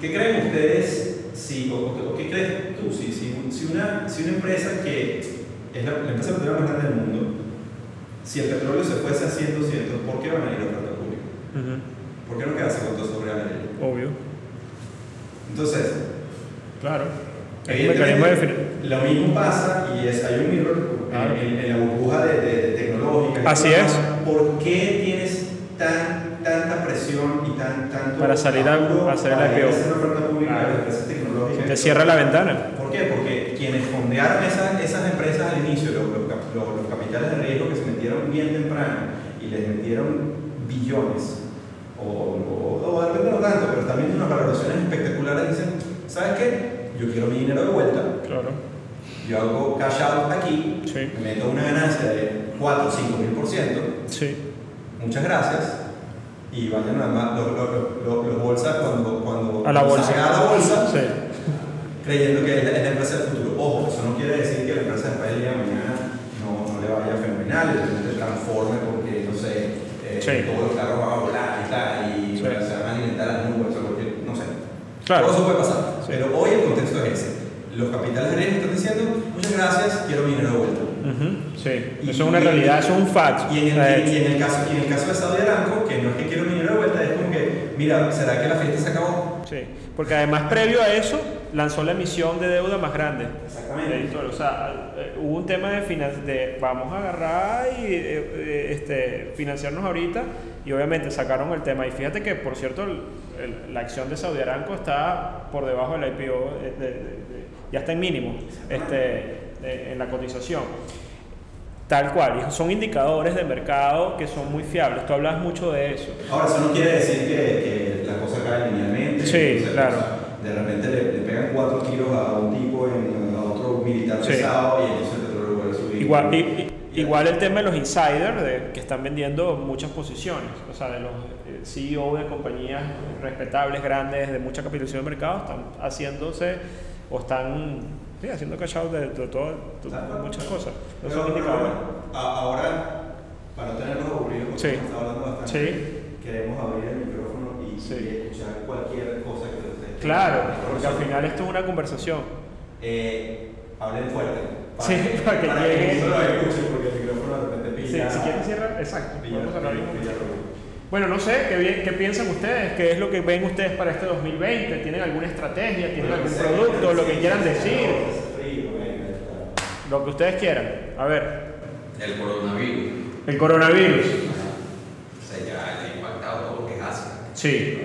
¿Qué creen ustedes, si, o, o qué crees tú, si, si, si una, si una empresa que es la, la empresa petrolera más grande del mundo, si el petróleo se fuese a 100, 200, ¿por qué van a ir a oferta pública? Ujú. ¿Por qué no quedarse con todo sobre la ley? Obvio. Entonces, Claro. De lo mismo pasa y es, hay un mirror Claro. en, en la burbuja de, de- de tecnológica. Así es. ¿Por qué tienes tan, tanta presión y tan, tanto Para salir a- para oferta pública? Te cierra la ventana. ¿Por qué? Porque quienes fondearon esas, esas empresas al inicio, los, los cap- los- los capitales de riesgo que se metieron bien temprano y les metieron billones, o, o, o de repente no tanto, pero también unas valoraciones espectaculares, dicen, ¿sabes qué? Yo quiero mi dinero de vuelta, Claro. yo hago cash out aquí, Sí. me meto una ganancia de 4 o 5 mil por ciento, Sí. muchas gracias, y vayan nada más los, los, los, los bolsas cuando, cuando A la bolsa. a la bolsa, Sí. Creyendo que es la, es la empresa del futuro. Ojo, eso no quiere decir que la empresa después del día de mañana no, no le vaya fenomenal, se transforme porque, no sé, eh, Sí. todos los carros van a volar y tal, y Sí. se van a alimentar las nubes, o cualquier, no sé. Claro. Todo eso puede pasar. Sí. Pero hoy el contexto es ese. Los capitales de riesgo están diciendo, muchas gracias, quiero mi dinero de vuelta. Ujú. Sí. Y- Eso es una realidad, eso es un fact. Y en, el, y en el caso, y en el caso de Saudi Aramco, que no es que quiero mi dinero de vuelta, es como que, mira, ¿será que la fiesta se acabó? Sí, porque además previo a eso lanzó la emisión de deuda más grande. Exactamente. O sea, eh, hubo un tema de, finan- de vamos a agarrar y eh, eh, este, financiarnos ahorita y obviamente sacaron el tema. Y fíjate que, por cierto, el- el- la acción de Saudi Aramco está por debajo del IPO, eh, de- de- ya está en mínimo este, en la cotización. Tal cual, son indicadores de mercado que son muy fiables. Tú hablas mucho de eso. Ahora, eso no quiere decir que, que la cosa cae linealmente. Sí, claro. De repente le, le pegan cuatro tiros a un tipo, en, a otro militar Sí. pesado, y entonces el petróleo vuelve a subir. Igual, y- y- igual el tema de los insiders de- que están vendiendo muchas posiciones, o sea, de los eh, CEO de compañías respetables, grandes, de mucha capitalización de mercado, están haciéndose o están sí, haciendo cash out de, de todo, de- de muchas cosas. Esos son indicadores. ahora, para no tenernos aburridos, porque Sí. hablando bastante, Sí. queremos abrir el micrófono y, Sí. y escuchar cualquier cosa que Claro, porque al final esto es una conversación. Eh, hablen fuerte. <laughs> Sí, para que para que eso lo escuchen, porque el micrófono de repente Sí, pilla. si quieren cierrar, exacto. pilla- pilla-. Bueno, no sé, ¿qué, bien- ¿qué piensan ustedes? ¿Qué es lo que ven ustedes para este 2020? ¿Tienen alguna estrategia? ¿Tienen algún producto? Lo que quieran decir. Lo que ustedes quieran. A ver, El coronavirus. el coronavirus. O sea, ya ha impactado todo lo que es Asia. Sí.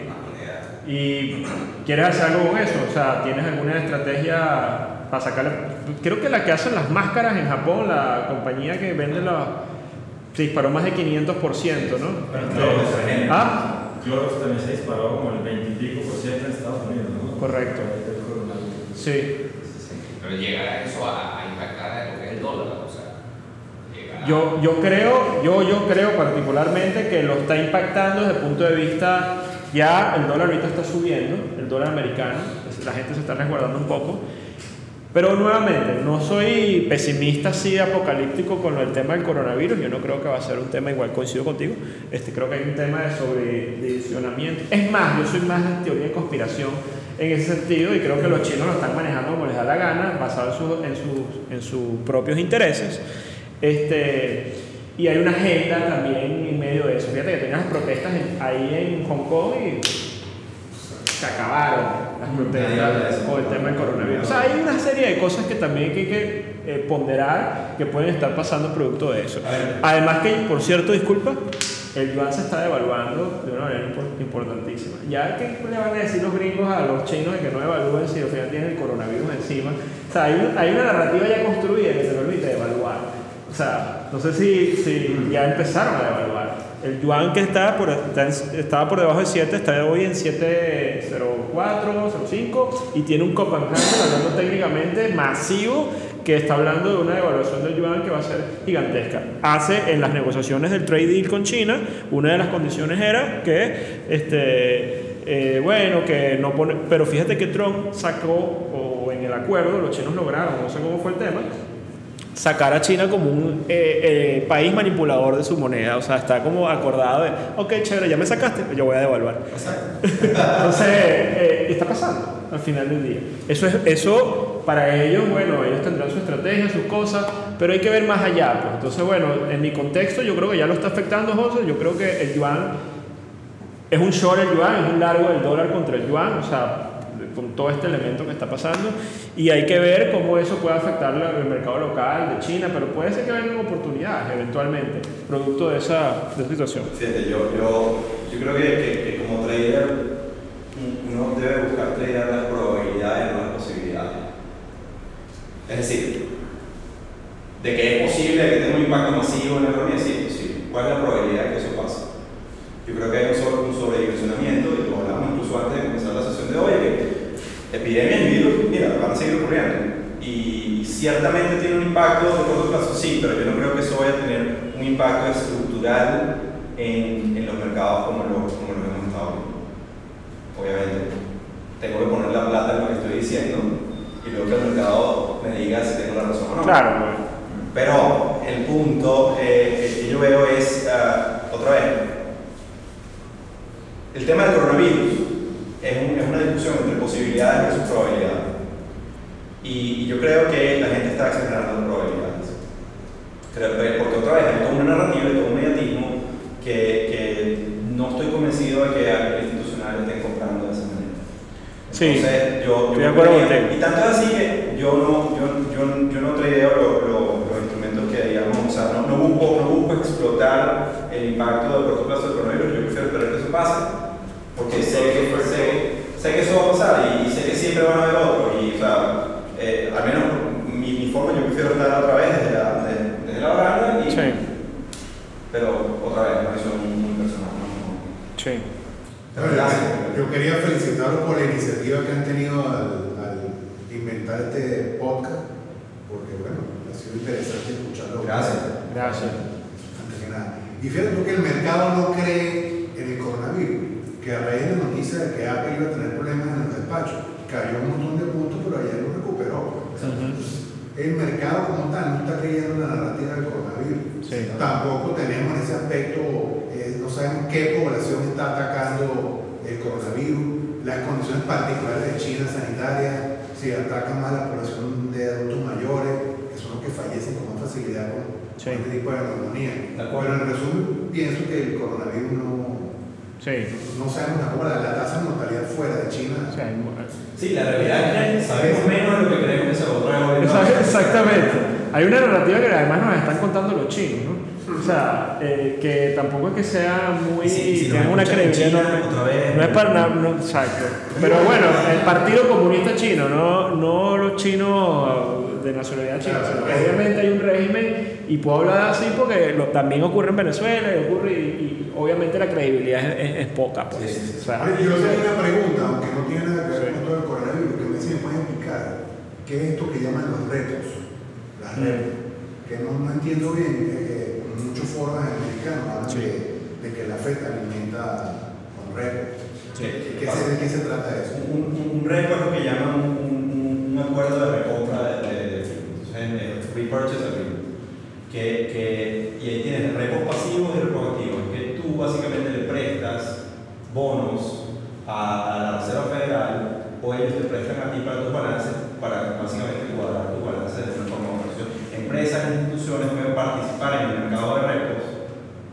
¿Y quieres hacer algo con eso? O sea, ¿tienes alguna estrategia para sacarle? Creo que la que hacen las máscaras en Japón, la compañía que vende las... Se disparó más de 500%, ¿no? Este. ¿Ah? Clorox también se disparó como el 20 y pico por ciento en Estados Unidos, ¿no? Correcto. Sí. Pero llegará eso a, a impactar a lo que es el dólar, o sea, llegará. Yo, yo creo, yo, yo creo particularmente que lo está impactando desde el punto de vista, ya el dólar ahorita está subiendo, el dólar americano, la gente se está resguardando un poco, pero nuevamente, no soy pesimista así apocalíptico con el tema del coronavirus, yo no creo que va a ser un tema igual, coincido contigo, este, creo que hay un tema de sobredimensionamiento, es más, yo soy más de teoría de conspiración en ese sentido y creo que los chinos lo están manejando como les da la gana, basado en, su- en, sus- en sus propios intereses. Este, y hay una agenda también en medio de eso. Fíjate que tenían las protestas en- ahí en Hong Kong y se acabaron las protestas por el tema del coronavirus. O sea, hay una serie de cosas que también hay que eh, ponderar que pueden estar pasando producto de eso. Además que, por cierto, disculpa, el yuan se está devaluando de una manera impor- importantísima. Ya que le van a decir los gringos a los chinos de que no evalúen si al final tienen el coronavirus encima. O sea, hay, hay una narrativa ya construida que te permite devaluar. O sea, no sé si, si ya empezaron a devaluar. El yuan que está por, está estaba por debajo de 7 está hoy en 7.04, 0.5 y tiene un Copenhagen hablando técnicamente masivo que está hablando de una devaluación del yuan que va a ser gigantesca. Hace en las negociaciones del trade deal con China, una de las condiciones era que, este, eh, bueno, que no pone, pero fíjate que Trump sacó, o en el acuerdo, los chinos lograron, no sé cómo fue el tema, sacar a China como un eh, eh, país manipulador de su moneda. O sea, está como acordado de, ok, chévere, ya me sacaste, yo voy a devaluar. <laughs> Entonces, eh, está pasando al final del día. Eso, es, eso para ellos, bueno, ellos tendrán su estrategia, sus cosas, pero hay que ver más allá. Pues. Entonces, bueno, en mi contexto yo creo que ya lo está afectando, José. Yo creo que el yuan es un short el yuan, es un largo del dólar contra el yuan, o sea, con todo este elemento que está pasando. Y hay que ver cómo eso puede afectar el mercado local de China, pero puede ser que vengan oportunidades eventualmente, producto de esa, de esa situación. Fíjate, yo, yo, yo creo que, que- que como trader uno debe buscar tradear las probabilidades, no las posibilidades. Es decir, de que es posible que tenga un impacto masivo en la economía, sí es posible. ¿Cuál es la probabilidad de que eso pase? Yo creo que hay un, un sobredimensionamiento, y lo hablamos incluso antes de comenzar la sesión de hoy, que epidemias y virus, mira, van a seguir ocurriendo. Y ciertamente tiene un impacto de corto plazo, sí, pero yo no creo que eso vaya a tener un impacto estructural en, en los mercados como lo, como lo hemos estado viendo. Obviamente, tengo que poner la plata en lo que estoy diciendo y luego que el mercado me diga si tengo la razón o no. Claro, pues. Pero el punto eh, que yo veo es, ah, otra vez, el tema del coronavirus es, un- es una discusión entre posibilidades versus probabilidades. Y, y yo creo que la gente está exagerando las probabilidades. Creo que- porque otra vez hay toda una narrativa y todo un mediatismo que, que no estoy convencido de que a institucional estén comprando de esa manera. Sí, Entonces, yo, yo estoy de acuerdo. Y tanto es así que yo no, yo, yo, yo no tradeo lo- lo- los instrumentos que digamos, o sea, no, no, busco, no busco explotar el impacto de corto plazo del coronavirus, yo prefiero esperar que eso pase, porque sé que, sé, sé que eso va a pasar y, y sé que siempre van a haber otros, y o sea, eh, al menos mi, mi forma yo prefiero estar otra vez desde la, desde, desde la baranda, y, Sí, pero otra vez, una visión muy, muy personal. ¿no? sí. Gracias. Yo quería felicitarlos por la iniciativa que han tenido al, al inventar este podcast, porque bueno, ha sido interesante escucharlo. Gracias. Gracias. Antes que nada. Y fíjate tú que el mercado no cree en el coronavirus, que a raíz de la noticia de que Apple iba a tener problemas en el despacho, cayó un montón de puntos, pero ayer lo recuperó. El mercado como tal no está creyendo en la narrativa del coronavirus. Sí. Tampoco tenemos ese aspecto, eh, no sabemos qué población está atacando el coronavirus, las condiciones particulares de China sanitarias, si atacan más a la población de adultos mayores, que son los que fallecen con más facilidad con, Sí. con este tipo de neumonía. Pero en resumen, pienso que el coronavirus no, Sí. no sabemos tampoco la, la tasa de mortalidad fuera de China. O sea, hay- Sí, la realidad es que sabemos menos de lo que creemos que se Exact- Exactamente. Hay una narrativa que además nos están contando los chinos, ¿no? O sea, eh, que tampoco es que sea muy. Sí, si tenga una credibilidad. No es para nada. no, exacto. Pero bueno, el Partido Comunista Chino, no, no los chinos de nacionalidad china. Claro, que claro. obviamente hay un régimen, y puedo hablar así porque lo- también ocurre en Venezuela, y, ocurre, y, y obviamente la credibilidad es, es- es poca. Pues. Sí, sí, sí. O sea, Yo tengo una pregunta, aunque no tiene nada que ver con todo el coronavirus, que me me pueden explicar qué es esto que llaman los retos. Las Mm. retos. Que no, no entiendo bien, eh, en muchos foros americanos hablan Sí. de, de que la FED alimenta con retos. Sí. ¿De qué se, de qué se trata eso? Un, un, un lo que llaman un, un, un acuerdo de recompra de, de, de firmas, en el repurchase agreement. Que, que, y ahí tienes repos pasivos y repos activos, que tú básicamente le prestas bonos a, la Reserva Federal o ellos te prestan a ti para tus balances, para básicamente cuadrar tus balances de una forma u. Empresas e instituciones pueden participar en el mercado de repos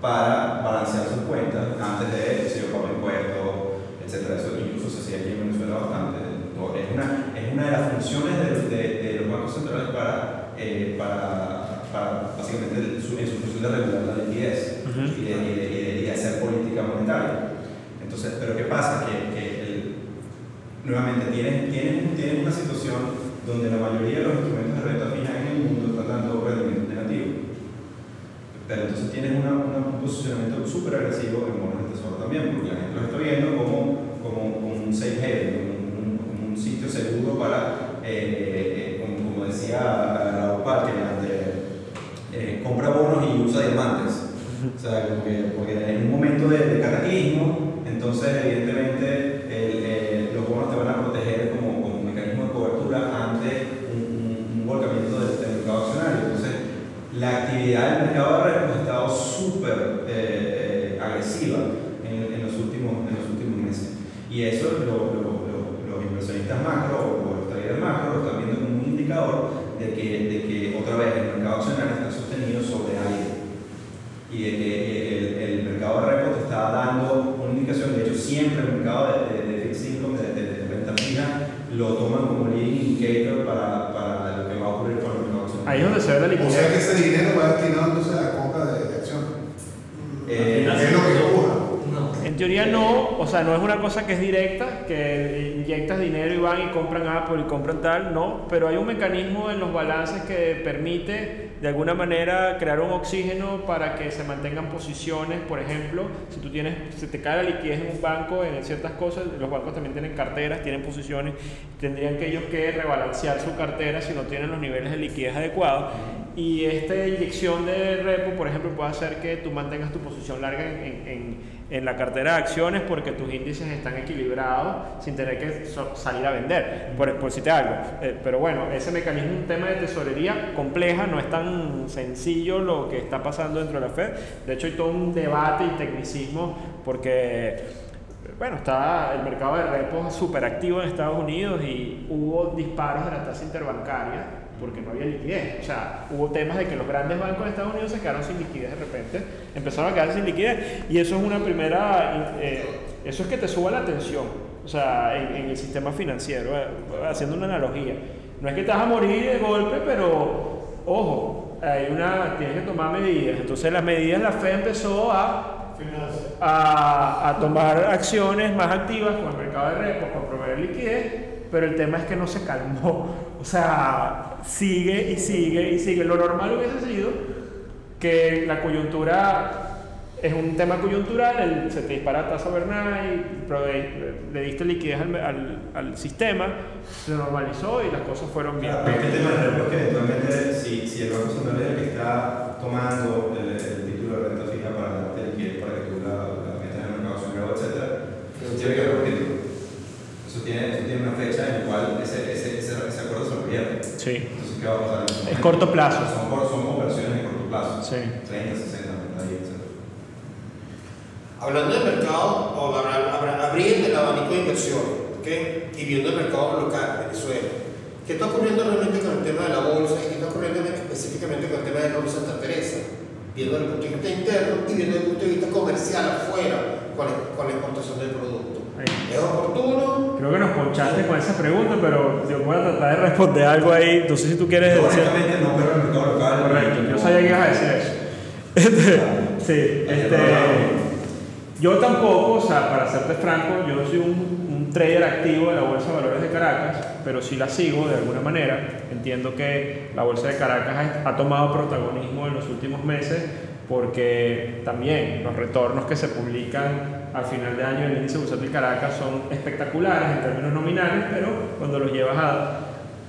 para balancear sus cuentas antes de si yo pago impuestos, etcétera. Eso incluso se hacía aquí en Venezuela bastante. Es una, es una de las funciones de, de, de los bancos centrales para, eh, para, para básicamente su, en su función de regular la liquidez y, de, y, de, y, de, y de hacer política monetaria. Entonces, pero ¿qué pasa? Que, que el- nuevamente tienes, tienes, tienes una situación donde la mayoría de los instrumentos de renta fija en el mundo están dando rendimiento negativo. Pero entonces tienes una, una- un posicionamiento súper agresivo en bonos del tesoro también, porque la gente lo está viendo como, como, como un safe haven, como un, un sitio seguro para, eh, decía Raúl Parker, eh, compra bonos y usa diamantes. O sea, como que, porque en un momento de, de cataclismo, entonces evidentemente el- eh, los bonos te van a proteger como, como un mecanismo de cobertura ante un, un- un volcamiento del, del mercado accionario. Entonces, la actividad del mercado de repos ha estado súper eh, eh, agresiva en, en los últimos, en los últimos meses. Y eso lo- los inversionistas macro o los traders macro lo están viendo como un indicador de que, de que otra vez el mercado accionario está sostenido sobre aire y de que el, el mercado de repo te está dando una indicación, de hecho siempre el mercado de, de, de fixed income, de, de, de renta fija, lo toman como leading indicator para, para lo que va a ocurrir con el mercado accionario. ahí es donde se ve la O sea que ese dinero va destinado entonces a la compra de, de acciones. Eh, es lo que ocurre. En teoría no, o sea, no es una cosa que es directa, que inyectas dinero y van y compran Apple y compran tal, no, pero hay un mecanismo en los balances que permite de alguna manera crear un oxígeno para que se mantengan posiciones, por ejemplo, si tú tienes, se te cae la liquidez en un banco, en ciertas cosas, los bancos también tienen carteras, tienen posiciones, tendrían que ellos que rebalancear su cartera si no tienen los niveles de liquidez adecuados y esta inyección de repo, por ejemplo, puede hacer que tú mantengas tu posición larga en, en- en- la cartera de acciones porque tus índices están equilibrados sin tener que salir a vender, por, por si te algo. Eh, pero bueno, ese mecanismo es un tema de tesorería compleja, no es tan sencillo lo que está pasando dentro de la Fed. De hecho, hay todo un debate y tecnicismo porque bueno, está el mercado de repos súper activo en Estados Unidos y hubo disparos de la tasa interbancaria porque no había liquidez. O sea, hubo temas de que los grandes bancos de Estados Unidos se quedaron sin liquidez de repente, empezaron a quedarse sin liquidez y eso es una primera, eh, eso es que te suba la tensión, o sea, en, el sistema financiero, eh, haciendo una analogía. No es que te vas a morir de golpe, pero ojo, hay una, tienes que tomar medidas. Entonces las medidas la Fed empezó a a, a tomar acciones más activas con el mercado de repos para proveer liquidez, pero el tema es que no se calmó. O sea, sigue y sigue y sigue. Lo normal hubiese sido que la coyuntura es un tema coyuntural, el- se te dispara tasa overnight, le diste liquidez al, al- al sistema, se normalizó y las cosas fueron bien. Claro, el tema del es que eventualmente, si, si el Banco Central es el que está tomando el, el título de renta fija para darte liquidez para que tú la, metas en el mercado asegurado, etc., tiene que repetirlo. Eso tiene, eso tiene una fecha en la cual ese, ese, ese, ese acuerdo se lo pierde. Sí, Entonces, ¿qué va a pasar? en Es corto plazo. Son, son conversiones en corto plazo. Sí. 30, 60, 90 días, etc. Hablando del mercado, o abra- abra- abriendo el abanico de inversiones, ¿ok? Y viendo el mercado local, Venezuela. ¿Qué está ocurriendo realmente con el tema de la bolsa y qué está ocurriendo específicamente con el tema de Rol Santa Teresa? Viendo desde el punto de vista interno y viendo desde el punto de vista comercial afuera con la, con la exportación del producto. ¿Es oportuno? Creo que nos ponchaste con esa pregunta, pero yo voy a tratar de responder algo ahí. No sé si tú quieres decir. no opero en el mercado local. Correcto, yo No- sabía que ibas a decir eso. Este, sí, este, yo tampoco, o sea, para serte franco, yo soy un, un trader activo de la Bolsa de Valores de Caracas, pero sí la sigo de alguna manera. Entiendo que la Bolsa de Caracas ha, ha tomado protagonismo en los últimos meses porque también los retornos que se publican al final de año en el índice bursátil Caracas son espectaculares en términos nominales, pero cuando los llevas a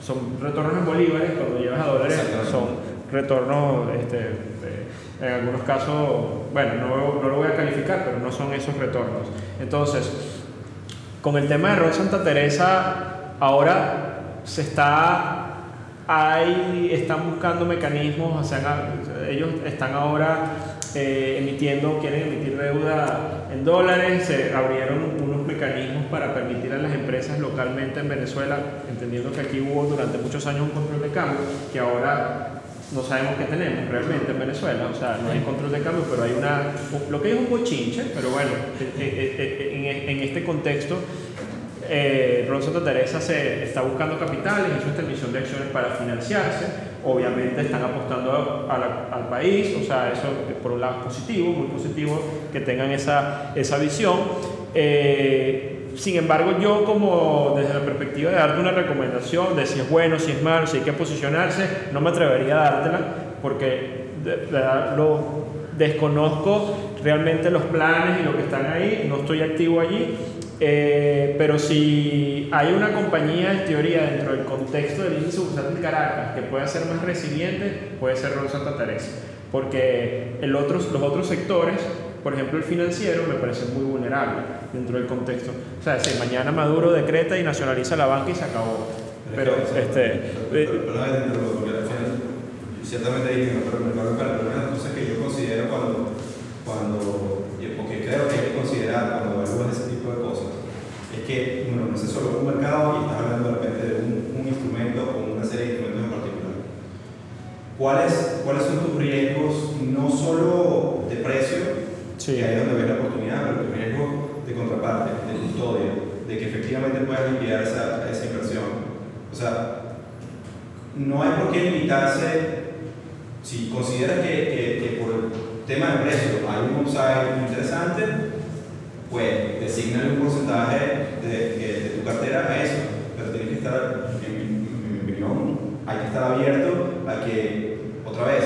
son retornos en bolívares, cuando llevas a dólares son retornos este, eh, en algunos casos, bueno, no, no lo voy a calificar, pero no son esos retornos. Entonces, con el tema de Rol Santa Teresa, ahora se está hay, están buscando mecanismos, o sea, ellos están ahora eh, emitiendo, quieren emitir deuda en dólares, se abrieron unos mecanismos para permitir a las empresas localmente en Venezuela, entendiendo que aquí hubo durante muchos años un control de cambio, que ahora no sabemos qué tenemos realmente en Venezuela, o sea, no hay control de cambio, pero hay una, lo que es un bochinche, pero bueno, eh, eh, en, en este contexto eh, Ron Santa Teresa se está buscando capitales, hizo esta emisión de acciones para financiarse, obviamente están apostando a la- al país, o sea, eso por un lado positivo, muy positivo que tengan esa, esa visión. Eh, sin embargo, yo como desde la perspectiva de darte una recomendación de si es bueno, si es malo, si hay que posicionarse, no me atrevería a dártela porque de- de lo desconozco realmente los planes y lo que están ahí, no estoy activo allí, eh, pero si hay una compañía en teoría dentro del contexto del índice bursátil Caracas que pueda ser más resiliente, puede ser Ron Santa Teresa, porque el otros, los otros sectores, por ejemplo el financiero, me parece muy vulnerable dentro del contexto. O sea, si mañana Maduro decreta y nacionaliza la banca y se acabó. Pero, este, Pero, eh, pero, porque al final, ciertamente hay pero el mercado pero una cosas que yo considero cuando, cuando, porque creo que hay que considerar cuando evalúas ese tipo de cosas, es solo un mercado y estás hablando de repente de un, un instrumento o una serie de instrumentos en particular. ¿Cuáles, ¿Cuáles son tus riesgos, no solo de precio, Sí. que ahí es donde ves la oportunidad, pero tus riesgos de contraparte, de custodia, de que efectivamente puedas limpiar esa, esa inversión? O sea, no hay por qué limitarse si consideras que, que- que por el tema de precio hay un upside interesante, pues designale un porcentaje de, de- de tu cartera a eso. Pero tienes que estar, en mi, opinión, hay que estar abierto a que, otra vez,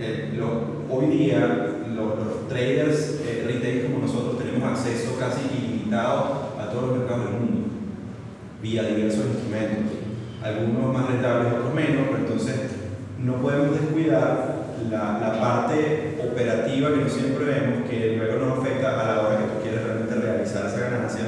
eh, lo- hoy día lo- los traders eh, retail como nosotros tenemos acceso casi ilimitado a todos los mercados del mundo vía diversos instrumentos, algunos más rentables, otros menos, pero entonces no podemos descuidar la, la parte operativa que no siempre vemos, que luego nos afecta a la hora que tú quieres realmente realizar esa ganancia.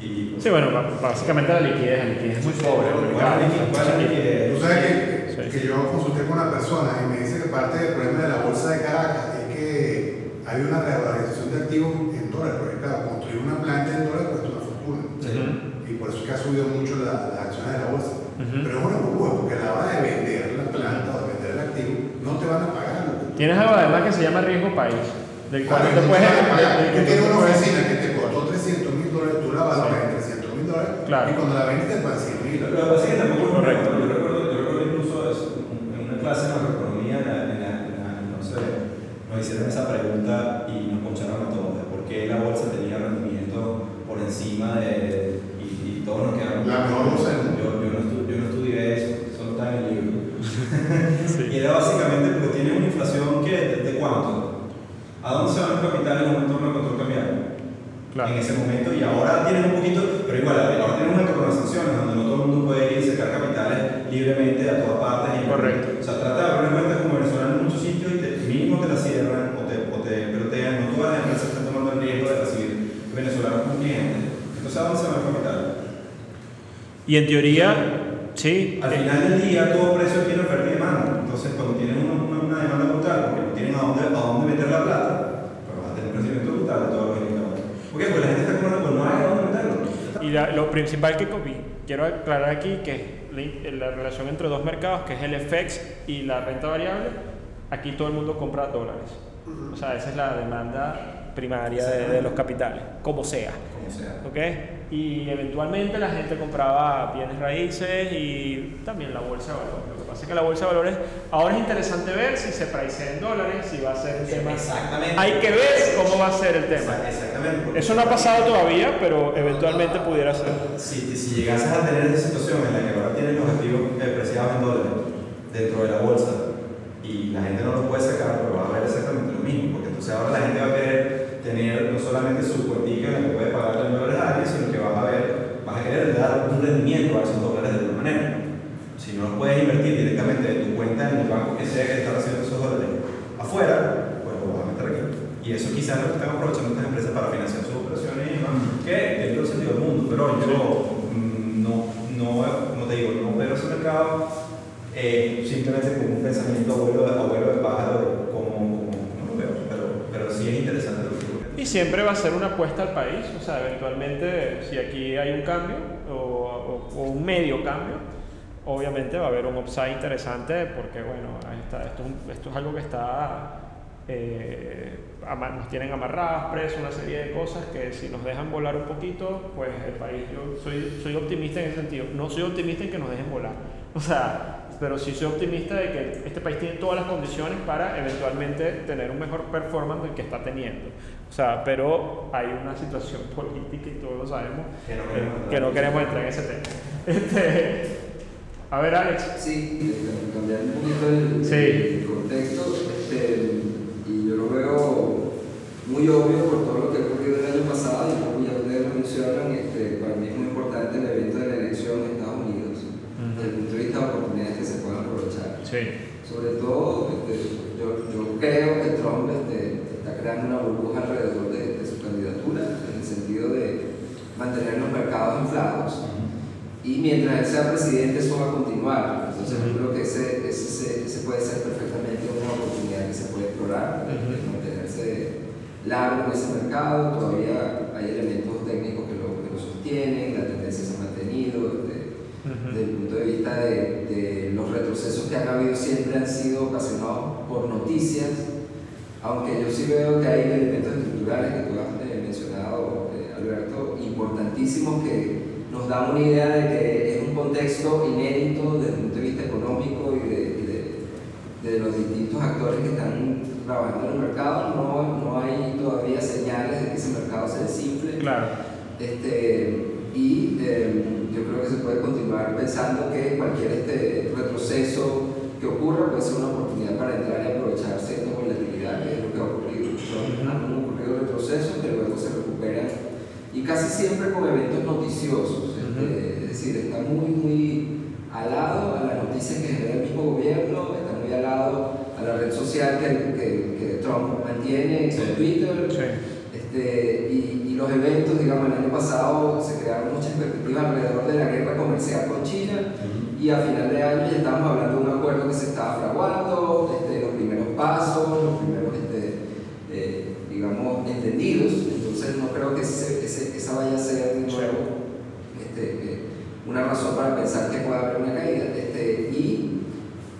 Y, sí, bueno, básicamente la liquidez, la liquidez es muy pobre. en el ¿Cuál es la la? Tú sabes que, Sí. que yo consulté con una persona y me dice que parte del problema de la bolsa de Caracas es que hay una revalorización de activos en dólares, porque claro, construir una planta en dólares cuesta una fortuna. Ujú. Y por eso es que ha subido mucho la- las acciones de la bolsa. Ujú. Pero es una burbuja, porque a la hora de vender la planta o de vender el activo, no te van a pagar. lo que tú- Tienes algo además que se llama riesgo país, del cual Claro, no te puedes... a Tú que tienes una oficina que te costó 300 mil dólares, tú la valoras en 300 mil dólares Claro. y cuando la vendes te pagan 100 mil dólares. que tampoco es Correcto. Yo recuerdo, yo recuerdo incluso es- en una clase de macroeconomía, en la, en la- en la- no sé, nos hicieron esa pregunta y nos poncharon a todos de por qué la bolsa tenía rendimiento por encima de. y, y todos nos quedamos. La mejor bolsa del mundo. Yo, yo, no estu- yo no estudié eso, solo está en el libro. Sí. Y era básicamente porque tiene una inflación que, ¿de, de cuánto? ¿A dónde se van los capitales en un entorno de control cambiario? Claro. en ese momento y ahora tienen un poquito, pero igual, ahora tienen un entorno de sanciones donde no todo el mundo puede ir y sacar capitales libremente a todas partes. Y, Correcto. O sea, trata de abrir cuentas como venezolano en muchos sitios y te, mínimo te la cierran o te, o te pelotean, no todas las empresas están tomando el riesgo de recibir clientes. Entonces, ¿a dónde se va el capital? Y en teoría, sí, Al eh, final del día todo precio tiene oferta y demanda. Entonces, cuando tienen una, una, una demanda brutal, porque no tienen a dónde, a dónde meter la plata, pues vas a tener un crecimiento brutal de todos los indicadores. ¿Por qué? Porque la gente está comprando, pues no hay a dónde meterlo. Y la- lo principal que quiero aclarar aquí que la, la relación entre dos mercados, que es el FX y la renta variable, aquí todo el mundo compra dólares. O sea, esa es la demanda primaria de, de los capitales, como sea. Sea. ¿ok? Y eventualmente la gente compraba bienes raíces y también la bolsa de valores. Lo que pasa es que la bolsa de valores ahora es interesante ver si se pricea en dólares, si va a ser un tema. Exactamente. Hay que ver cómo va a ser el tema. Exactamente. Eso no ha pasado todavía, pero eventualmente pudiera ser. Si, si llegases a tener esa situación en la que ahora tienes los activos eh, preciados en dólares dentro de la bolsa y la gente no los puede sacar, pero va a haber exactamente lo mismo, porque entonces ahora la gente va a querer tener no solamente su cuentica en la que puede pagar en dólares a alguien, sino que vas a ver, vas a querer dar un rendimiento a esos dólares de alguna manera. Si no los puedes invertir directamente de tu cuenta en el banco que sea que está haciendo esos dólares afuera, pues lo vas a meter aquí. Y eso quizás es lo que están aprovechando estas empresas para financiar sus operaciones y demás, que tiene todo sentido del mundo, pero yo mm, no, no, como te digo, no veo ese mercado eh, simplemente como un pensamiento abuelo, abuelo de pájaro, como, como no lo veo, pero, pero sí es interesante lo que Y siempre va a ser una apuesta al país, o sea, eventualmente si aquí hay un cambio o, o- o un medio cambio, obviamente va a haber un upside interesante porque, bueno, ahí está, esto, es esto es algo que está, eh, nos tienen amarradas, presos, una serie de cosas que si nos dejan volar un poquito, pues el país, yo soy, soy optimista en ese sentido, no soy optimista en que nos dejen volar, o sea, pero sí soy optimista de que este país tiene todas las condiciones para eventualmente tener un mejor performance del que está teniendo. O sea, pero hay una situación política y todos lo sabemos Que no queremos entrar que no en queremos entrar en ese tema. Este, a ver, Alex. Sí, eh, cambiar un poquito el, Sí. el contexto, este, yo lo veo muy obvio por todo lo que ha ocurrido el año pasado, y como ya ustedes lo mencionan, este, para mí es muy importante el evento de la elección en Estados Unidos, desde el punto de vista de oportunidades que se puedan aprovechar. Sí. Sobre todo, este, yo, yo creo que Trump este, está creando una burbuja alrededor de, de su candidatura, en el sentido de mantener los mercados inflados. Y mientras él sea presidente, eso va a continuar. Entonces, yo creo que ese, ese, ese- puede ser perfectamente una oportunidad que se puede explorar, mantenerse largo en ese mercado. Todavía hay elementos técnicos que lo, que lo sostienen, la tendencia se ha mantenido. desde el punto de vista de, de los retrocesos que han habido siempre han sido ocasionados por noticias, aunque yo sí veo que hay elementos estructurales que tú has eh, mencionado, eh, Alberto, importantísimos que nos dan una idea de que es un contexto inédito desde el punto de vista económico y de, de- de los distintos actores que están trabajando en el mercado. No, no hay todavía señales de que ese mercado se desinfle. Claro. Este, y eh, yo creo que se puede continuar pensando que cualquier este retroceso que ocurra puede ser una oportunidad para entrar y aprovechar cierta volatilidad, que es lo que ha ocurrido. Son- Han ocurrido retrocesos que luego se recuperan y casi siempre con eventos noticiosos. este, es decir, está muy, muy alado a las noticias que genera el mismo gobierno, está muy alado a la red social que, que- que Trump mantiene, Sí. Twitter. Sí. Este, y, y los eventos, digamos, el año pasado se crearon muchas expectativas alrededor de la guerra comercial con China y a final de año ya estamos hablando de un acuerdo que se estaba fraguando, este, los primeros pasos, los primeros, este, eh, digamos, entendidos. Entonces no creo que ese- ese- esa vaya a ser de nuevo este, eh, una razón para pensar que puede haber una caída. Este, y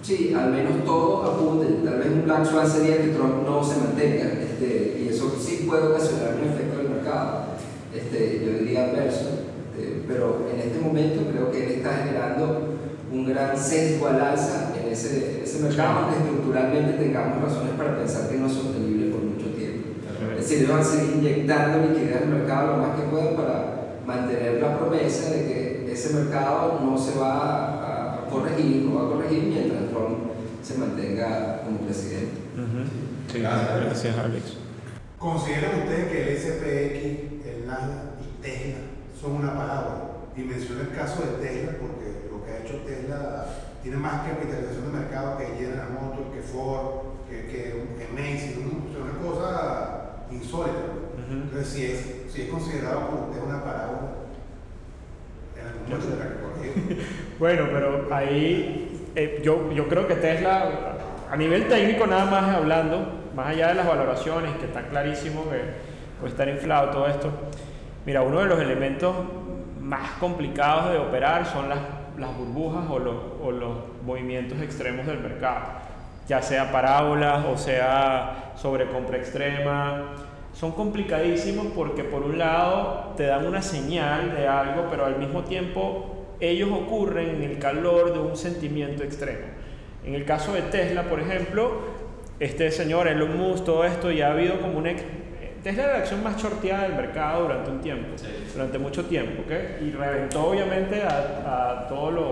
Sí, al menos todo apunte. Tal vez un black swan sería que Trump no se mantenga, este, y eso sí puede ocasionar un efecto del mercado. Este, yo diría adverso, este, pero en este momento creo que él está generando un gran sesgo al alza en ese, en ese mercado, aunque estructuralmente tengamos razones para pensar que no es sostenible por mucho tiempo. Es decir, ellos van a seguir inyectando liquidez al mercado lo más que puedan para mantener la promesa de que ese mercado no se va a, a corregir, no va a corregir mientras Trump se mantenga como presidente. Sí, Gracias. gracias, Alex. ¿Consideran ustedes que el SPX, el Nasdaq y Tesla son una parábola? Y menciono el caso de Tesla porque lo que ha hecho Tesla tiene más capitalización de mercado que General Motors, que Ford, que, que, que Macy's, ¿no? O sea, una cosa insólita. Entonces, si es, si es considerado por ustedes una parábola, <laughs> Bueno, pero ahí eh, yo, yo creo que Tesla, a nivel técnico nada más hablando, más allá de las valoraciones, que está clarísimo que puede estar inflado todo esto, mira, uno de los elementos más complicados de operar son las, las burbujas o los, los movimientos extremos del mercado, ya sea parábolas o sea sobrecompra extrema. Son complicadísimos porque por un lado te dan una señal de algo, pero al mismo tiempo ellos ocurren en el calor de un sentimiento extremo. En el caso de Tesla, por ejemplo, este señor Elon Musk, todo esto, ya ha habido como un... ex- eh, Tesla era la acción más shorteada del mercado durante un tiempo, durante mucho tiempo, ¿ok? Y reventó obviamente a, a todos los,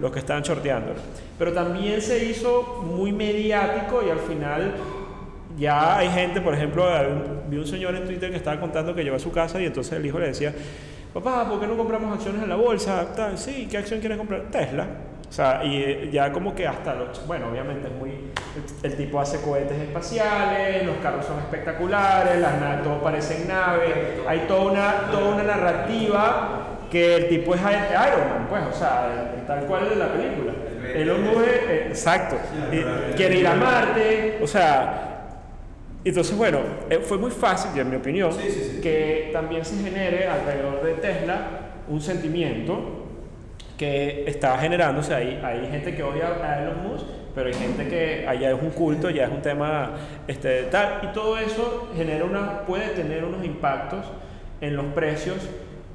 los que estaban shorteando. Pero también se hizo muy mediático y al final ya hay gente, por ejemplo, vi un señor en Twitter que estaba contando que llegó a su casa y entonces el hijo le decía, papá, ¿por qué no compramos acciones en la bolsa? Tal, sí, ¿qué acción quieres comprar? Tesla. O sea, y eh, ya como que hasta los... Bueno, obviamente es muy... El, tipo hace cohetes espaciales, los carros son espectaculares, las naves, todo parece naves, hay toda una, toda una narrativa que el tipo es Iron Man, pues, o sea, tal cual de la película. El hombre, eh, exacto, eh, quiere ir a Marte, o sea, entonces, bueno, fue muy fácil, en mi opinión, que también se genere alrededor de Tesla un sentimiento que está generándose ahí. Hay gente que odia a Elon Musk, pero hay gente que allá es un culto, ya es un tema este, tal. Y todo eso genera una, puede tener unos impactos en los precios,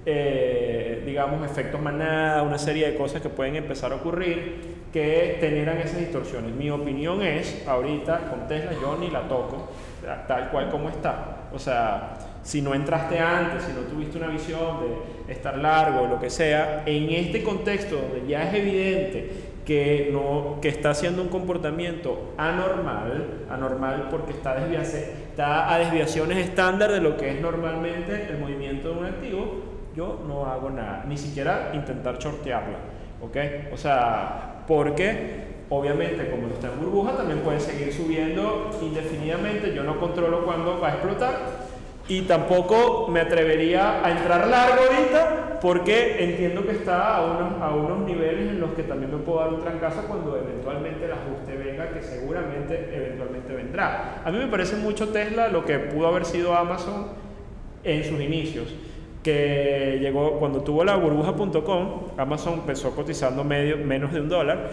eh, digamos, efectos manada, una serie de cosas que pueden empezar a ocurrir que generan esas distorsiones. Mi opinión es, ahorita con Tesla yo ni la toco, tal cual como está. O sea, si no entraste antes, si no tuviste una visión de estar largo lo que sea, en este contexto donde ya es evidente que, no, que está haciendo un comportamiento anormal, anormal porque está, está a desviaciones estándar de lo que es normalmente el movimiento de un activo, yo no hago nada, ni siquiera intentar shortearla, ¿ok? O sea, porque obviamente como está en burbuja también puede seguir subiendo indefinidamente, yo no controlo cuándo va a explotar, y tampoco me atrevería a entrar largo ahorita porque entiendo que está a unos, a unos niveles en los que también me puedo dar un trancazo cuando eventualmente el ajuste venga, que seguramente eventualmente vendrá. A mí me parece mucho Tesla lo que pudo haber sido Amazon en sus inicios que llegó cuando tuvo la burbuja.com, Amazon empezó cotizando medio, menos de un dólar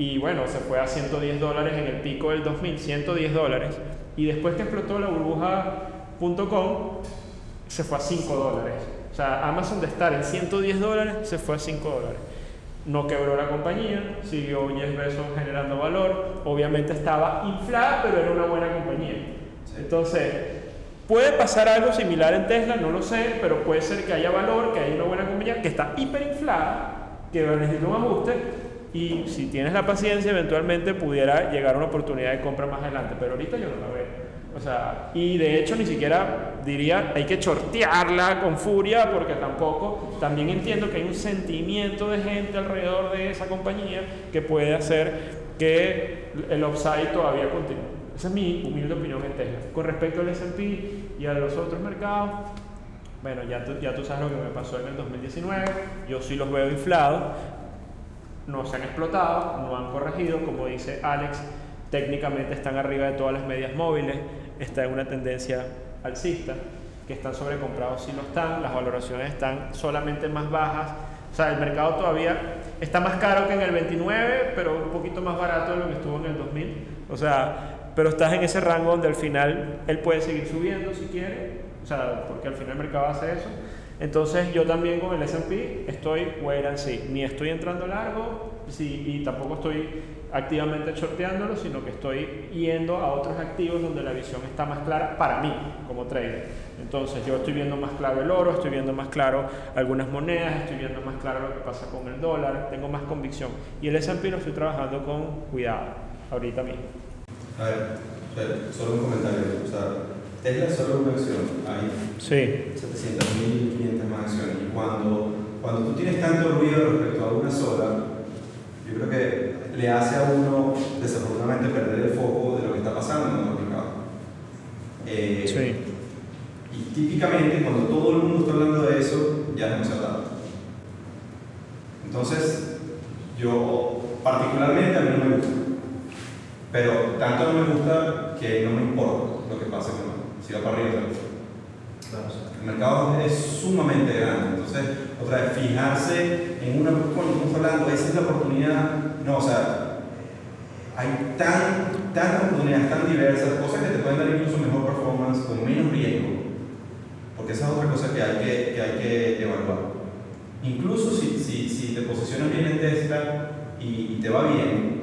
y bueno, se fue a 110 dólares en el pico del 2000, 110 dólares. Y después que explotó la burbuja .com se fue a 5 dólares. O sea, Amazon de estar en 110 dólares se fue a 5 dólares. No quebró la compañía, siguió Jeff Bezos generando valor. Obviamente estaba inflada, pero era una buena compañía. Entonces, puede pasar algo similar en Tesla, no lo sé, pero puede ser que haya valor, que haya una buena compañía que está hiperinflada, que necesita un ajuste. Y si tienes la paciencia, eventualmente pudiera llegar una oportunidad de compra más adelante. Pero ahorita yo no la veo. O sea, y de hecho ni siquiera diría hay que chortearla con furia porque tampoco, también entiendo que hay un sentimiento de gente alrededor de esa compañía que puede hacer que el upside todavía continúe. Esa es mi humilde opinión en Tesla. Con respecto al S&P y a los otros mercados, bueno, ya tú, ya tú sabes lo que me pasó en el 2019, yo sí los veo inflados, no se han explotado, no han corregido, como dice Alex, técnicamente están arriba de todas las medias móviles, está en una tendencia alcista, que están sobrecomprados si no están, las valoraciones están solamente más bajas, o sea, el mercado todavía está más caro que en el 29, pero un poquito más barato de lo que estuvo en el 2000, o sea, pero estás en ese rango donde al final él puede seguir subiendo si quiere, o sea, porque al final el mercado hace eso. Entonces yo también con el S&P estoy wait and see, ni estoy entrando largo sí, y tampoco estoy activamente shorteándolo, sino que estoy yendo a otros activos donde la visión está más clara para mí como trader. Entonces yo estoy viendo más claro el oro, estoy viendo más claro algunas monedas, estoy viendo más claro lo que pasa con el dólar, tengo más convicción. Y el S&P lo estoy trabajando con cuidado, ahorita mismo. A ver, solo un comentario. O sea, Tesla es solo una acción, hay sí. 700.000, más acciones. Y cuando, cuando tú tienes tanto ruido respecto a una sola, yo creo que le hace a uno desafortunadamente perder el foco de lo que está pasando en el mercado. Eh, sí. Y típicamente cuando todo el mundo está hablando de eso, ya es demasiado tarde. Entonces, yo particularmente a mí no me gusta. Pero tanto no me gusta que no me importa lo que pase con para arriba. El mercado es sumamente grande, entonces, otra vez, fijarse en una, cuando estamos hablando, esa es la oportunidad, no, o sea, hay tan, tantas oportunidades tan diversas, cosas que te pueden dar incluso mejor performance con menos riesgo, porque esa es otra cosa que hay que, que, hay que evaluar. Incluso si, si, si te posicionas bien en Tesla y, te va bien,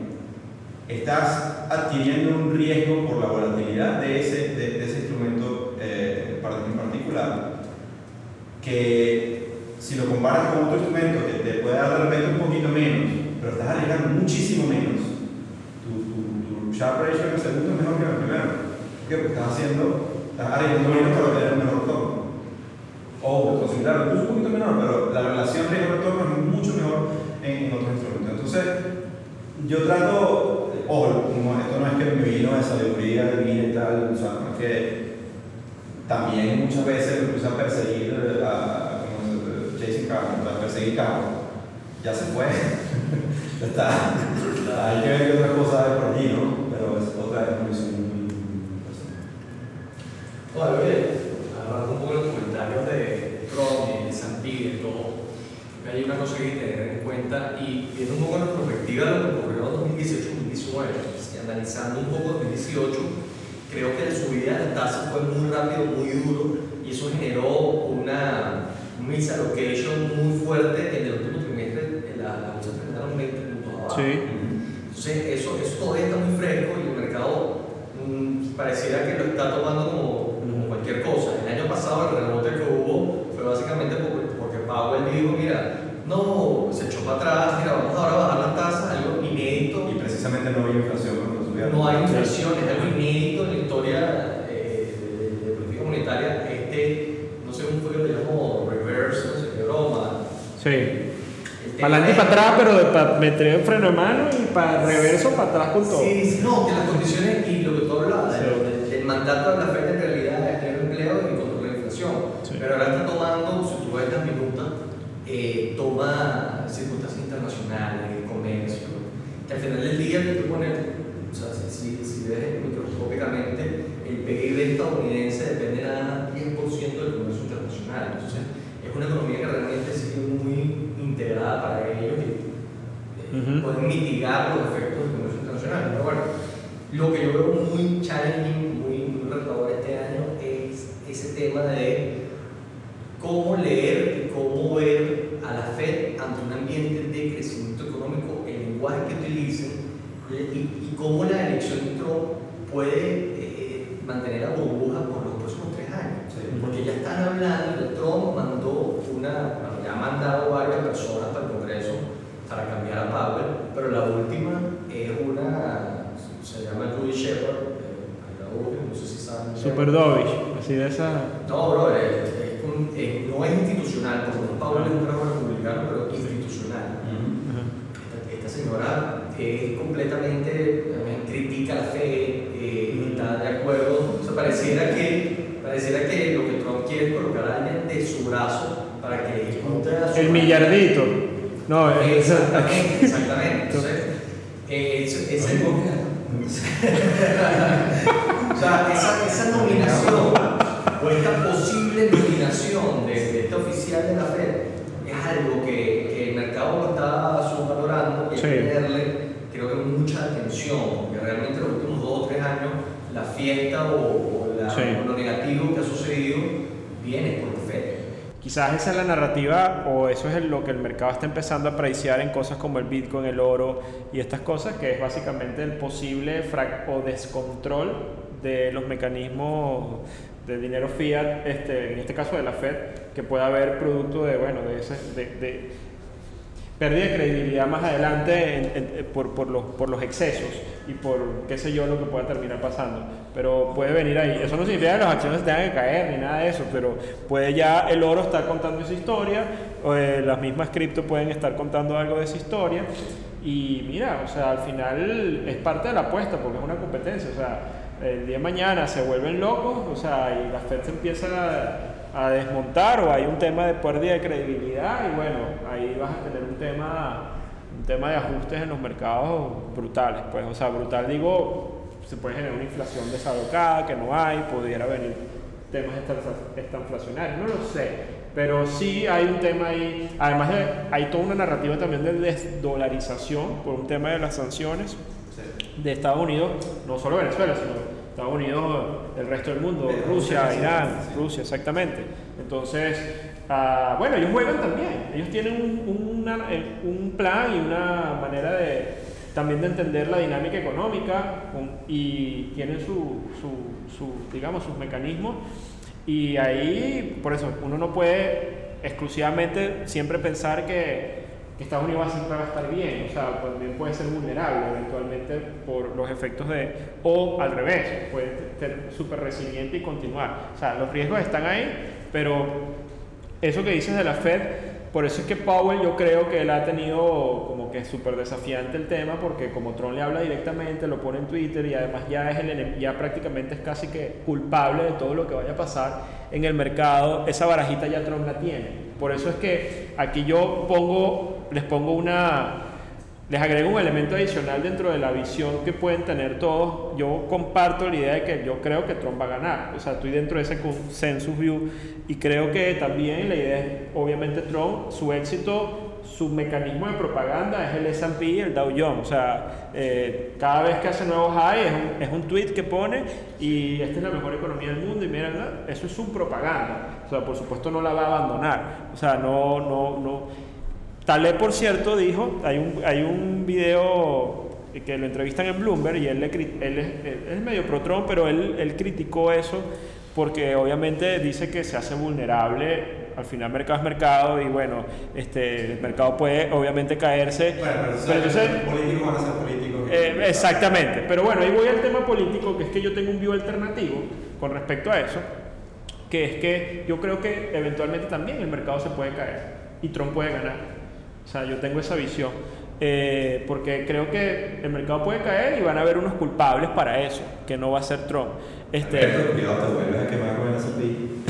estás adquiriendo un riesgo por la volatilidad de, ese instrumento eh, claro, que si lo comparas con otro instrumento que te puede dar de repente un poquito menos, pero estás arriesgando muchísimo menos, tu, tu, tu sharp ratio en el segundo es mejor que en el primero. ¿Por qué? Porque estás haciendo, estás arriesgando menos para obtener un mejor retorno. O considerar incluso un poquito menor, pero la relación riesgo-retorno es mucho mejor en, otros instrumentos. Entonces, yo trato, ojo, como esto no es que me vino de sabiduría divina y tal, o sea, no es que también muchas veces puse a perseguir a, como Carroll, a perseguir carros. Ya se fue. ya <laughs> está. Hay que ver qué otra cosa hay por allí, ¿no? Pero es otra vez muy, muy, muy personal. Bueno, agarrando un poco los comentarios de y de Santi de todo, hay una cosa que hay que tener en cuenta y viendo un poco la perspectiva de lo que ocurrió en 2018-2019, y analizando un poco 2018, creo que la subida de las tasas fue muy rápido, muy duro y eso generó una misalocation muy fuerte en el último trimestre, en la, la bolsa terminaron 20 puntos abajo. Sí. Entonces, eso, eso todavía está muy fresco y el mercado mm, pareciera que lo está tomando como, como cualquier cosa. El año pasado el rebote que hubo fue básicamente porque, porque Powell dijo, mira, no, se echó para atrás, mira, vamos ahora a bajar las tasas, algo inédito. Y precisamente no había inflación cuando subía. No hay inflación, es algo inédito en la historia eh, de, de política monetaria. Este, no sé cómo fue que lo llamó, reverse, no sé qué broma. Sí. El tema Para atrás, pero de, para meter el freno de mano y para reverso, para atrás con todo. Sí, no, que las condiciones y lo que tú hablabas, Sí. del, del mandato de la Fed en realidad es tener empleo y controlar la inflación. Sí. Pero ahora está tomando, si tú ves estas minutas, eh, toma circunstancias internacionales, comercio, que al final del día te poner, o sea, si, si, si ves microscópicamente, el PIB estadounidense depende nada más 10% del comercio internacional. Entonces, es una economía que realmente sigue muy integrada para ellos y Ujú. pueden mitigar los efectos del comercio internacional. Pero bueno, lo que yo veo muy challenging, muy, muy retador este año es ese tema de cómo leer y cómo ver a la Fed ante un ambiente de crecimiento económico, el lenguaje que utilicen y, y cómo la elección de Trump puede eh, mantener la burbuja por los próximos tres años. Sí. Porque ya están hablando, Trump mandó una, bueno, ya ha mandado varias personas para para cambiar a Powell, pero la última es una, se llama Judy Shepard, eh, no sé si saben. Super dovish, así de esa. No, bro, es, es un- es- no es institucional, porque Powell es un trabajo republicano, pero institucional. Esta, esta señora es completamente, eh, critica la fe, eh, está de acuerdo, o sea, pareciera que, pareciera que lo que Trump quiere es colocar a alguien de su brazo para que ejecute a su El millardito. No, es Exactamente, exactamente. Entonces, eh, ese- <laughs> o sea, esa, esa nominación o esta posible nominación de, de este oficial de la FED es algo que, que el mercado lo está subvalorando y hay Sí. que tenerle, creo que mucha atención, porque realmente los últimos dos o tres años la fiesta o, o la- Sí. o lo negativo que ha sucedido viene por. Quizás esa es la narrativa o eso es lo que el mercado está empezando a apreciar en cosas como el Bitcoin, el oro y estas cosas, que es básicamente el posible frac- o descontrol de los mecanismos de dinero fiat, este, en este caso de la Fed, que pueda haber producto de, bueno, de, ese, de, de pérdida de credibilidad más adelante en- por, por, los, por los excesos y por qué sé yo lo que pueda terminar pasando. Pero puede venir ahí. Eso no significa que las acciones tengan que caer ni nada de eso, pero puede ya el oro estar contando esa historia, o eh, las mismas cripto pueden estar contando algo de esa historia. Y mira, o sea, al final es parte de la apuesta porque es una competencia. O sea, el día de mañana se vuelven locos, o sea, y la Fed empieza a, a desmontar o hay un tema de pérdida de credibilidad y bueno, ahí vas a tener un tema, un tema de ajustes en los mercados brutales. Pues, o sea, brutal digo, se puede generar una inflación desalocada que no hay, pudiera venir temas estan- estanflacionarios, no lo sé. Pero sí hay un tema ahí, además de, hay toda una narrativa también de desdolarización por un tema de las sanciones de Estados Unidos, no solo Venezuela, sino Estados Unidos, el resto del mundo, Rusia, Irán, sí. Rusia, exactamente. Entonces, ah, bueno, ellos juegan también, ellos tienen un, una- eh, un plan y una manera de también de entender la dinámica económica con- y tienen su, su, su, digamos, sus mecanismos Y ahí, por eso, uno no puede exclusivamente siempre pensar que, que Estados Unidos va- siempre va a estar bien, o sea, también puede ser vulnerable eventualmente por los efectos de, o al revés, puede ser súper resiliente y continuar. O sea, los riesgos están ahí, pero eso que dices de la Fed, por eso es que Powell yo creo que él ha tenido como que súper desafiante el tema, porque como Trump le habla directamente, lo pone en Twitter y además ya, es el, ya prácticamente es casi que culpable de todo lo que vaya a pasar en el mercado, esa barajita ya Trump la tiene. Por eso es que aquí yo pongo, les pongo una, les agrego un elemento adicional dentro de la visión que pueden tener todos. Yo comparto la idea de que yo creo que Trump va a ganar. O sea, estoy dentro de ese consensus view y creo que también la idea es, obviamente, Trump, su éxito, su mecanismo de propaganda es el S&P y el Dow Jones. O sea, eh, cada vez que hace nuevos high es un, es un tweet que pone y esta es la mejor economía del mundo y mira, eso es su propaganda. O sea, por supuesto no la va a abandonar. O sea, no, no, no. Taleb, por cierto, dijo, hay un, hay un video que lo entrevistan en Bloomberg y él, le él es, es medio pro Trump, pero él, él criticó eso porque obviamente dice que se hace vulnerable, al final mercado es mercado y bueno, este, el mercado puede obviamente caerse. Bueno, pero, pero entonces, políticos van a ser políticos. eh, exactamente, pero bueno, ahí voy al tema político, que es que yo tengo un view alternativo con respecto a eso, que es que yo creo que eventualmente también el mercado se puede caer y Trump puede ganar. O sea, yo tengo esa visión. Eh, porque creo que el mercado puede caer y van a haber unos culpables para eso, que no va a ser Trump. Este, cuidado, te vuelves a quemar con el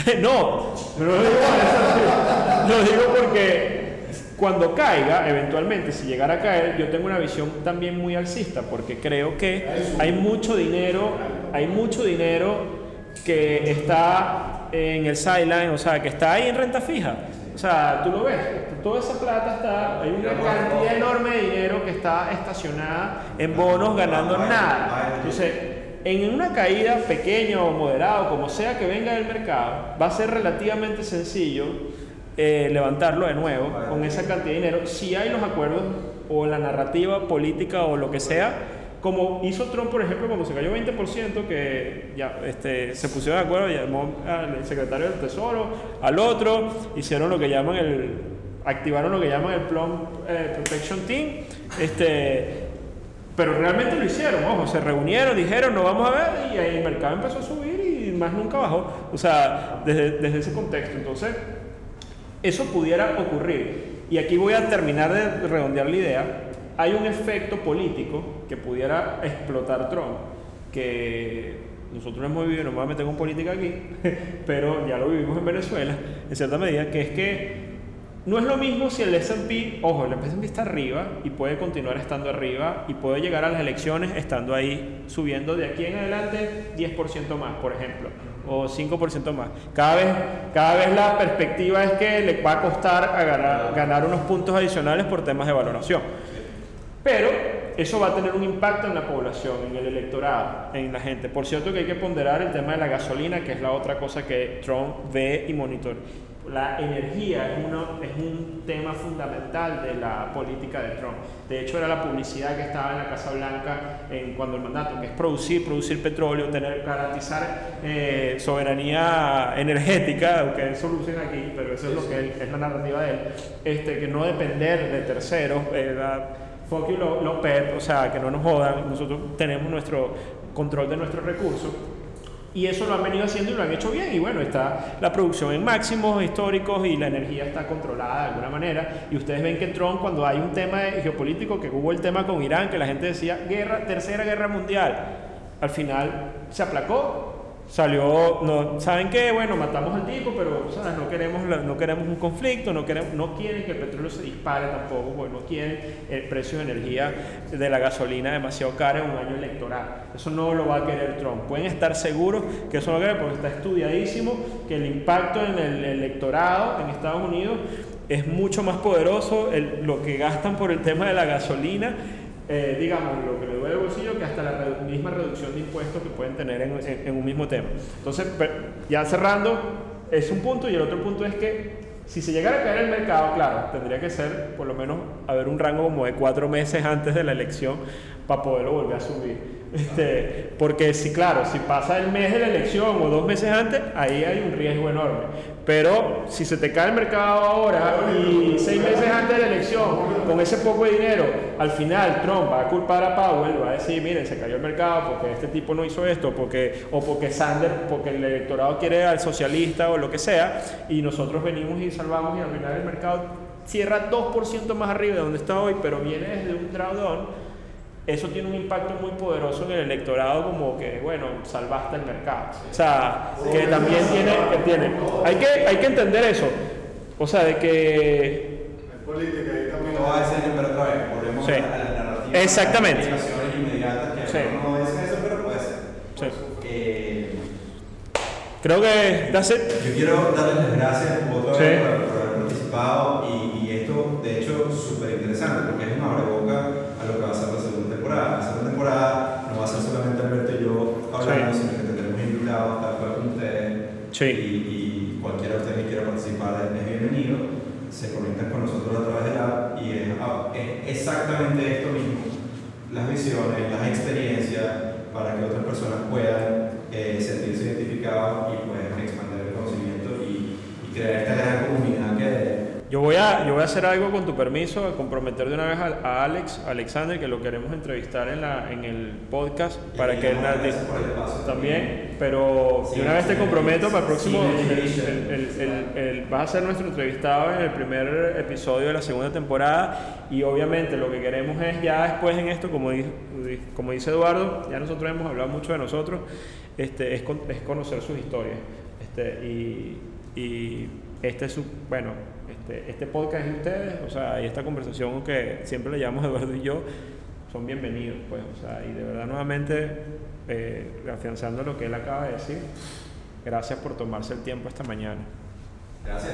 <laughs> no, no lo digo por eso. Lo digo porque cuando caiga, eventualmente, si llegara a caer, yo tengo una visión también muy alcista, porque creo que hay mucho dinero, hay mucho dinero que está en el sideline, o sea, que está ahí en renta fija. O sea, tú lo ves, toda esa plata está, hay una cantidad enorme de dinero que está estacionada en bonos ganando nada. Entonces, en una caída pequeña o moderada, como sea que venga del mercado, va a ser relativamente sencillo eh, levantarlo de nuevo con esa cantidad de dinero. Si hay los acuerdos o la narrativa política o lo que sea, como hizo Trump, por ejemplo, cuando se cayó 20%, que ya este, se pusieron de acuerdo, llamó al secretario del Tesoro, al otro, hicieron lo que llaman el, activaron lo que llaman el Plum eh, Protection Team, este, pero realmente lo hicieron, ojo, se reunieron, dijeron, no vamos a ver, y ahí el mercado empezó a subir y más nunca bajó. O sea, desde, desde ese contexto. Entonces, eso pudiera ocurrir. Y aquí voy a terminar de redondear la idea. Hay un efecto político que pudiera explotar Trump, que nosotros no hemos vivido, no me voy a meter con política aquí, <laughs> pero ya lo vivimos en Venezuela, en cierta medida, que es que no es lo mismo si el S&P, ojo, el S&P está arriba y puede continuar estando arriba y puede llegar a las elecciones estando ahí subiendo de aquí en adelante 10% más, por ejemplo, o 5% más. Cada vez, cada vez la perspectiva es que le va a costar a ganar, ganar unos puntos adicionales por temas de valoración. Pero eso va a tener un impacto en la población, en el electorado, en la gente. Por cierto que hay que ponderar el tema de la gasolina, que es la otra cosa que Trump ve y monitorea. La energía es, uno, es un tema fundamental de la política de Trump. De hecho, era la publicidad que estaba en la Casa Blanca en, cuando el mandato, que es producir, producir petróleo, tener, garantizar eh, soberanía energética, aunque lo usen aquí, pero eso es lo que él- es la narrativa de él, este, que no depender de terceros. eh, la- fuck you, lo, lo PEP, o sea, que no nos jodan, nosotros tenemos nuestro control de nuestros recursos. Y eso lo han venido haciendo y lo han hecho bien. Y bueno, está la producción en máximos históricos y la energía está controlada de alguna manera. Y ustedes ven que Trump, cuando hay un tema geopolítico, que hubo el tema con Irán, que la gente decía guerra, tercera guerra mundial, al final se aplacó. Salió, no, ¿saben qué? Bueno, matamos al tipo, pero. No, queremos, no queremos un conflicto, no, queremos, no quieren que el petróleo se dispare tampoco, porque no quieren el precio de energía de la gasolina demasiado cara en un año electoral. Eso no lo va a querer Trump. Pueden estar seguros que eso no lo quiere porque está estudiadísimo que el impacto en el electorado en Estados Unidos es mucho más poderoso lo que gastan por el tema de la gasolina eh, digamos, lo que le duele el bolsillo que hasta la misma reducción de impuestos que pueden tener en, en- un mismo tema. Entonces, ya cerrando, es un punto y el otro punto es que si se llegara a caer el mercado, claro, tendría que ser por lo menos haber un rango como de cuatro meses antes de la elección para poderlo volver a subir. Este, porque si, claro, si pasa el mes de la elección o dos meses antes, ahí hay un riesgo enorme. Pero si se te cae el mercado ahora y seis meses antes de la elección, con ese poco de dinero, al final Trump va a culpar a Powell, va a decir, miren, se cayó el mercado porque este tipo no hizo esto, porque, o porque Sanders, porque el electorado quiere al socialista o lo que sea, y nosotros venimos y salvamos y al final el mercado cierra 2% más arriba de donde está hoy, pero viene desde un drawdown eso tiene un impacto muy poderoso en el electorado como que, bueno, salvaste el mercado. O sea, que también tiene, que tiene. Hay que, hay que entender eso. O sea, de que... política a decir, pero otra vez, volvemos Sí. a la narrativa. Exactamente. Las acciones inmediatas que Sí. no dicen eso, pero puede ser. Sí. Eh, Creo que that's it. Yo quiero darles las gracias otra vez por, por haber participado y, y esto, de hecho, súper interesante porque es un abreboca La segunda temporada no va a ser solamente Alberto y yo hablando, Sí. sino que tendremos invitados tal cual como ustedes. Sí. Y, y cualquiera de ustedes que quiera participar es bienvenido. Se conectan con nosotros a través de la app y es, ah, es exactamente esto mismo. Las visiones, las experiencias para que otras personas puedan eh, sentirse identificados y puedan expandir el conocimiento y, y crear esta gran comunidad Yo voy, a, yo voy a hacer algo con tu permiso, a comprometer de una vez a, a Alex, a Alexander, que lo queremos entrevistar en, la, en el podcast para Y que él también, pero Sí, de una vez te sí, comprometo para el próximo, sí, el- sí. el- el- vas a ser nuestro entrevistado en el primer episodio de la segunda temporada y obviamente lo que queremos es ya después en esto, como, di- di- como dice Eduardo, ya nosotros hemos hablado mucho de nosotros, este, es, con- es conocer sus historias este, y, y este es su, bueno, este, este podcast de ustedes, o sea, y esta conversación que siempre le llamamos <laughs> Eduardo y yo, son bienvenidos, pues, o sea, y de verdad nuevamente, eh, lo que él acaba de decir, gracias por tomarse el tiempo esta mañana. Gracias.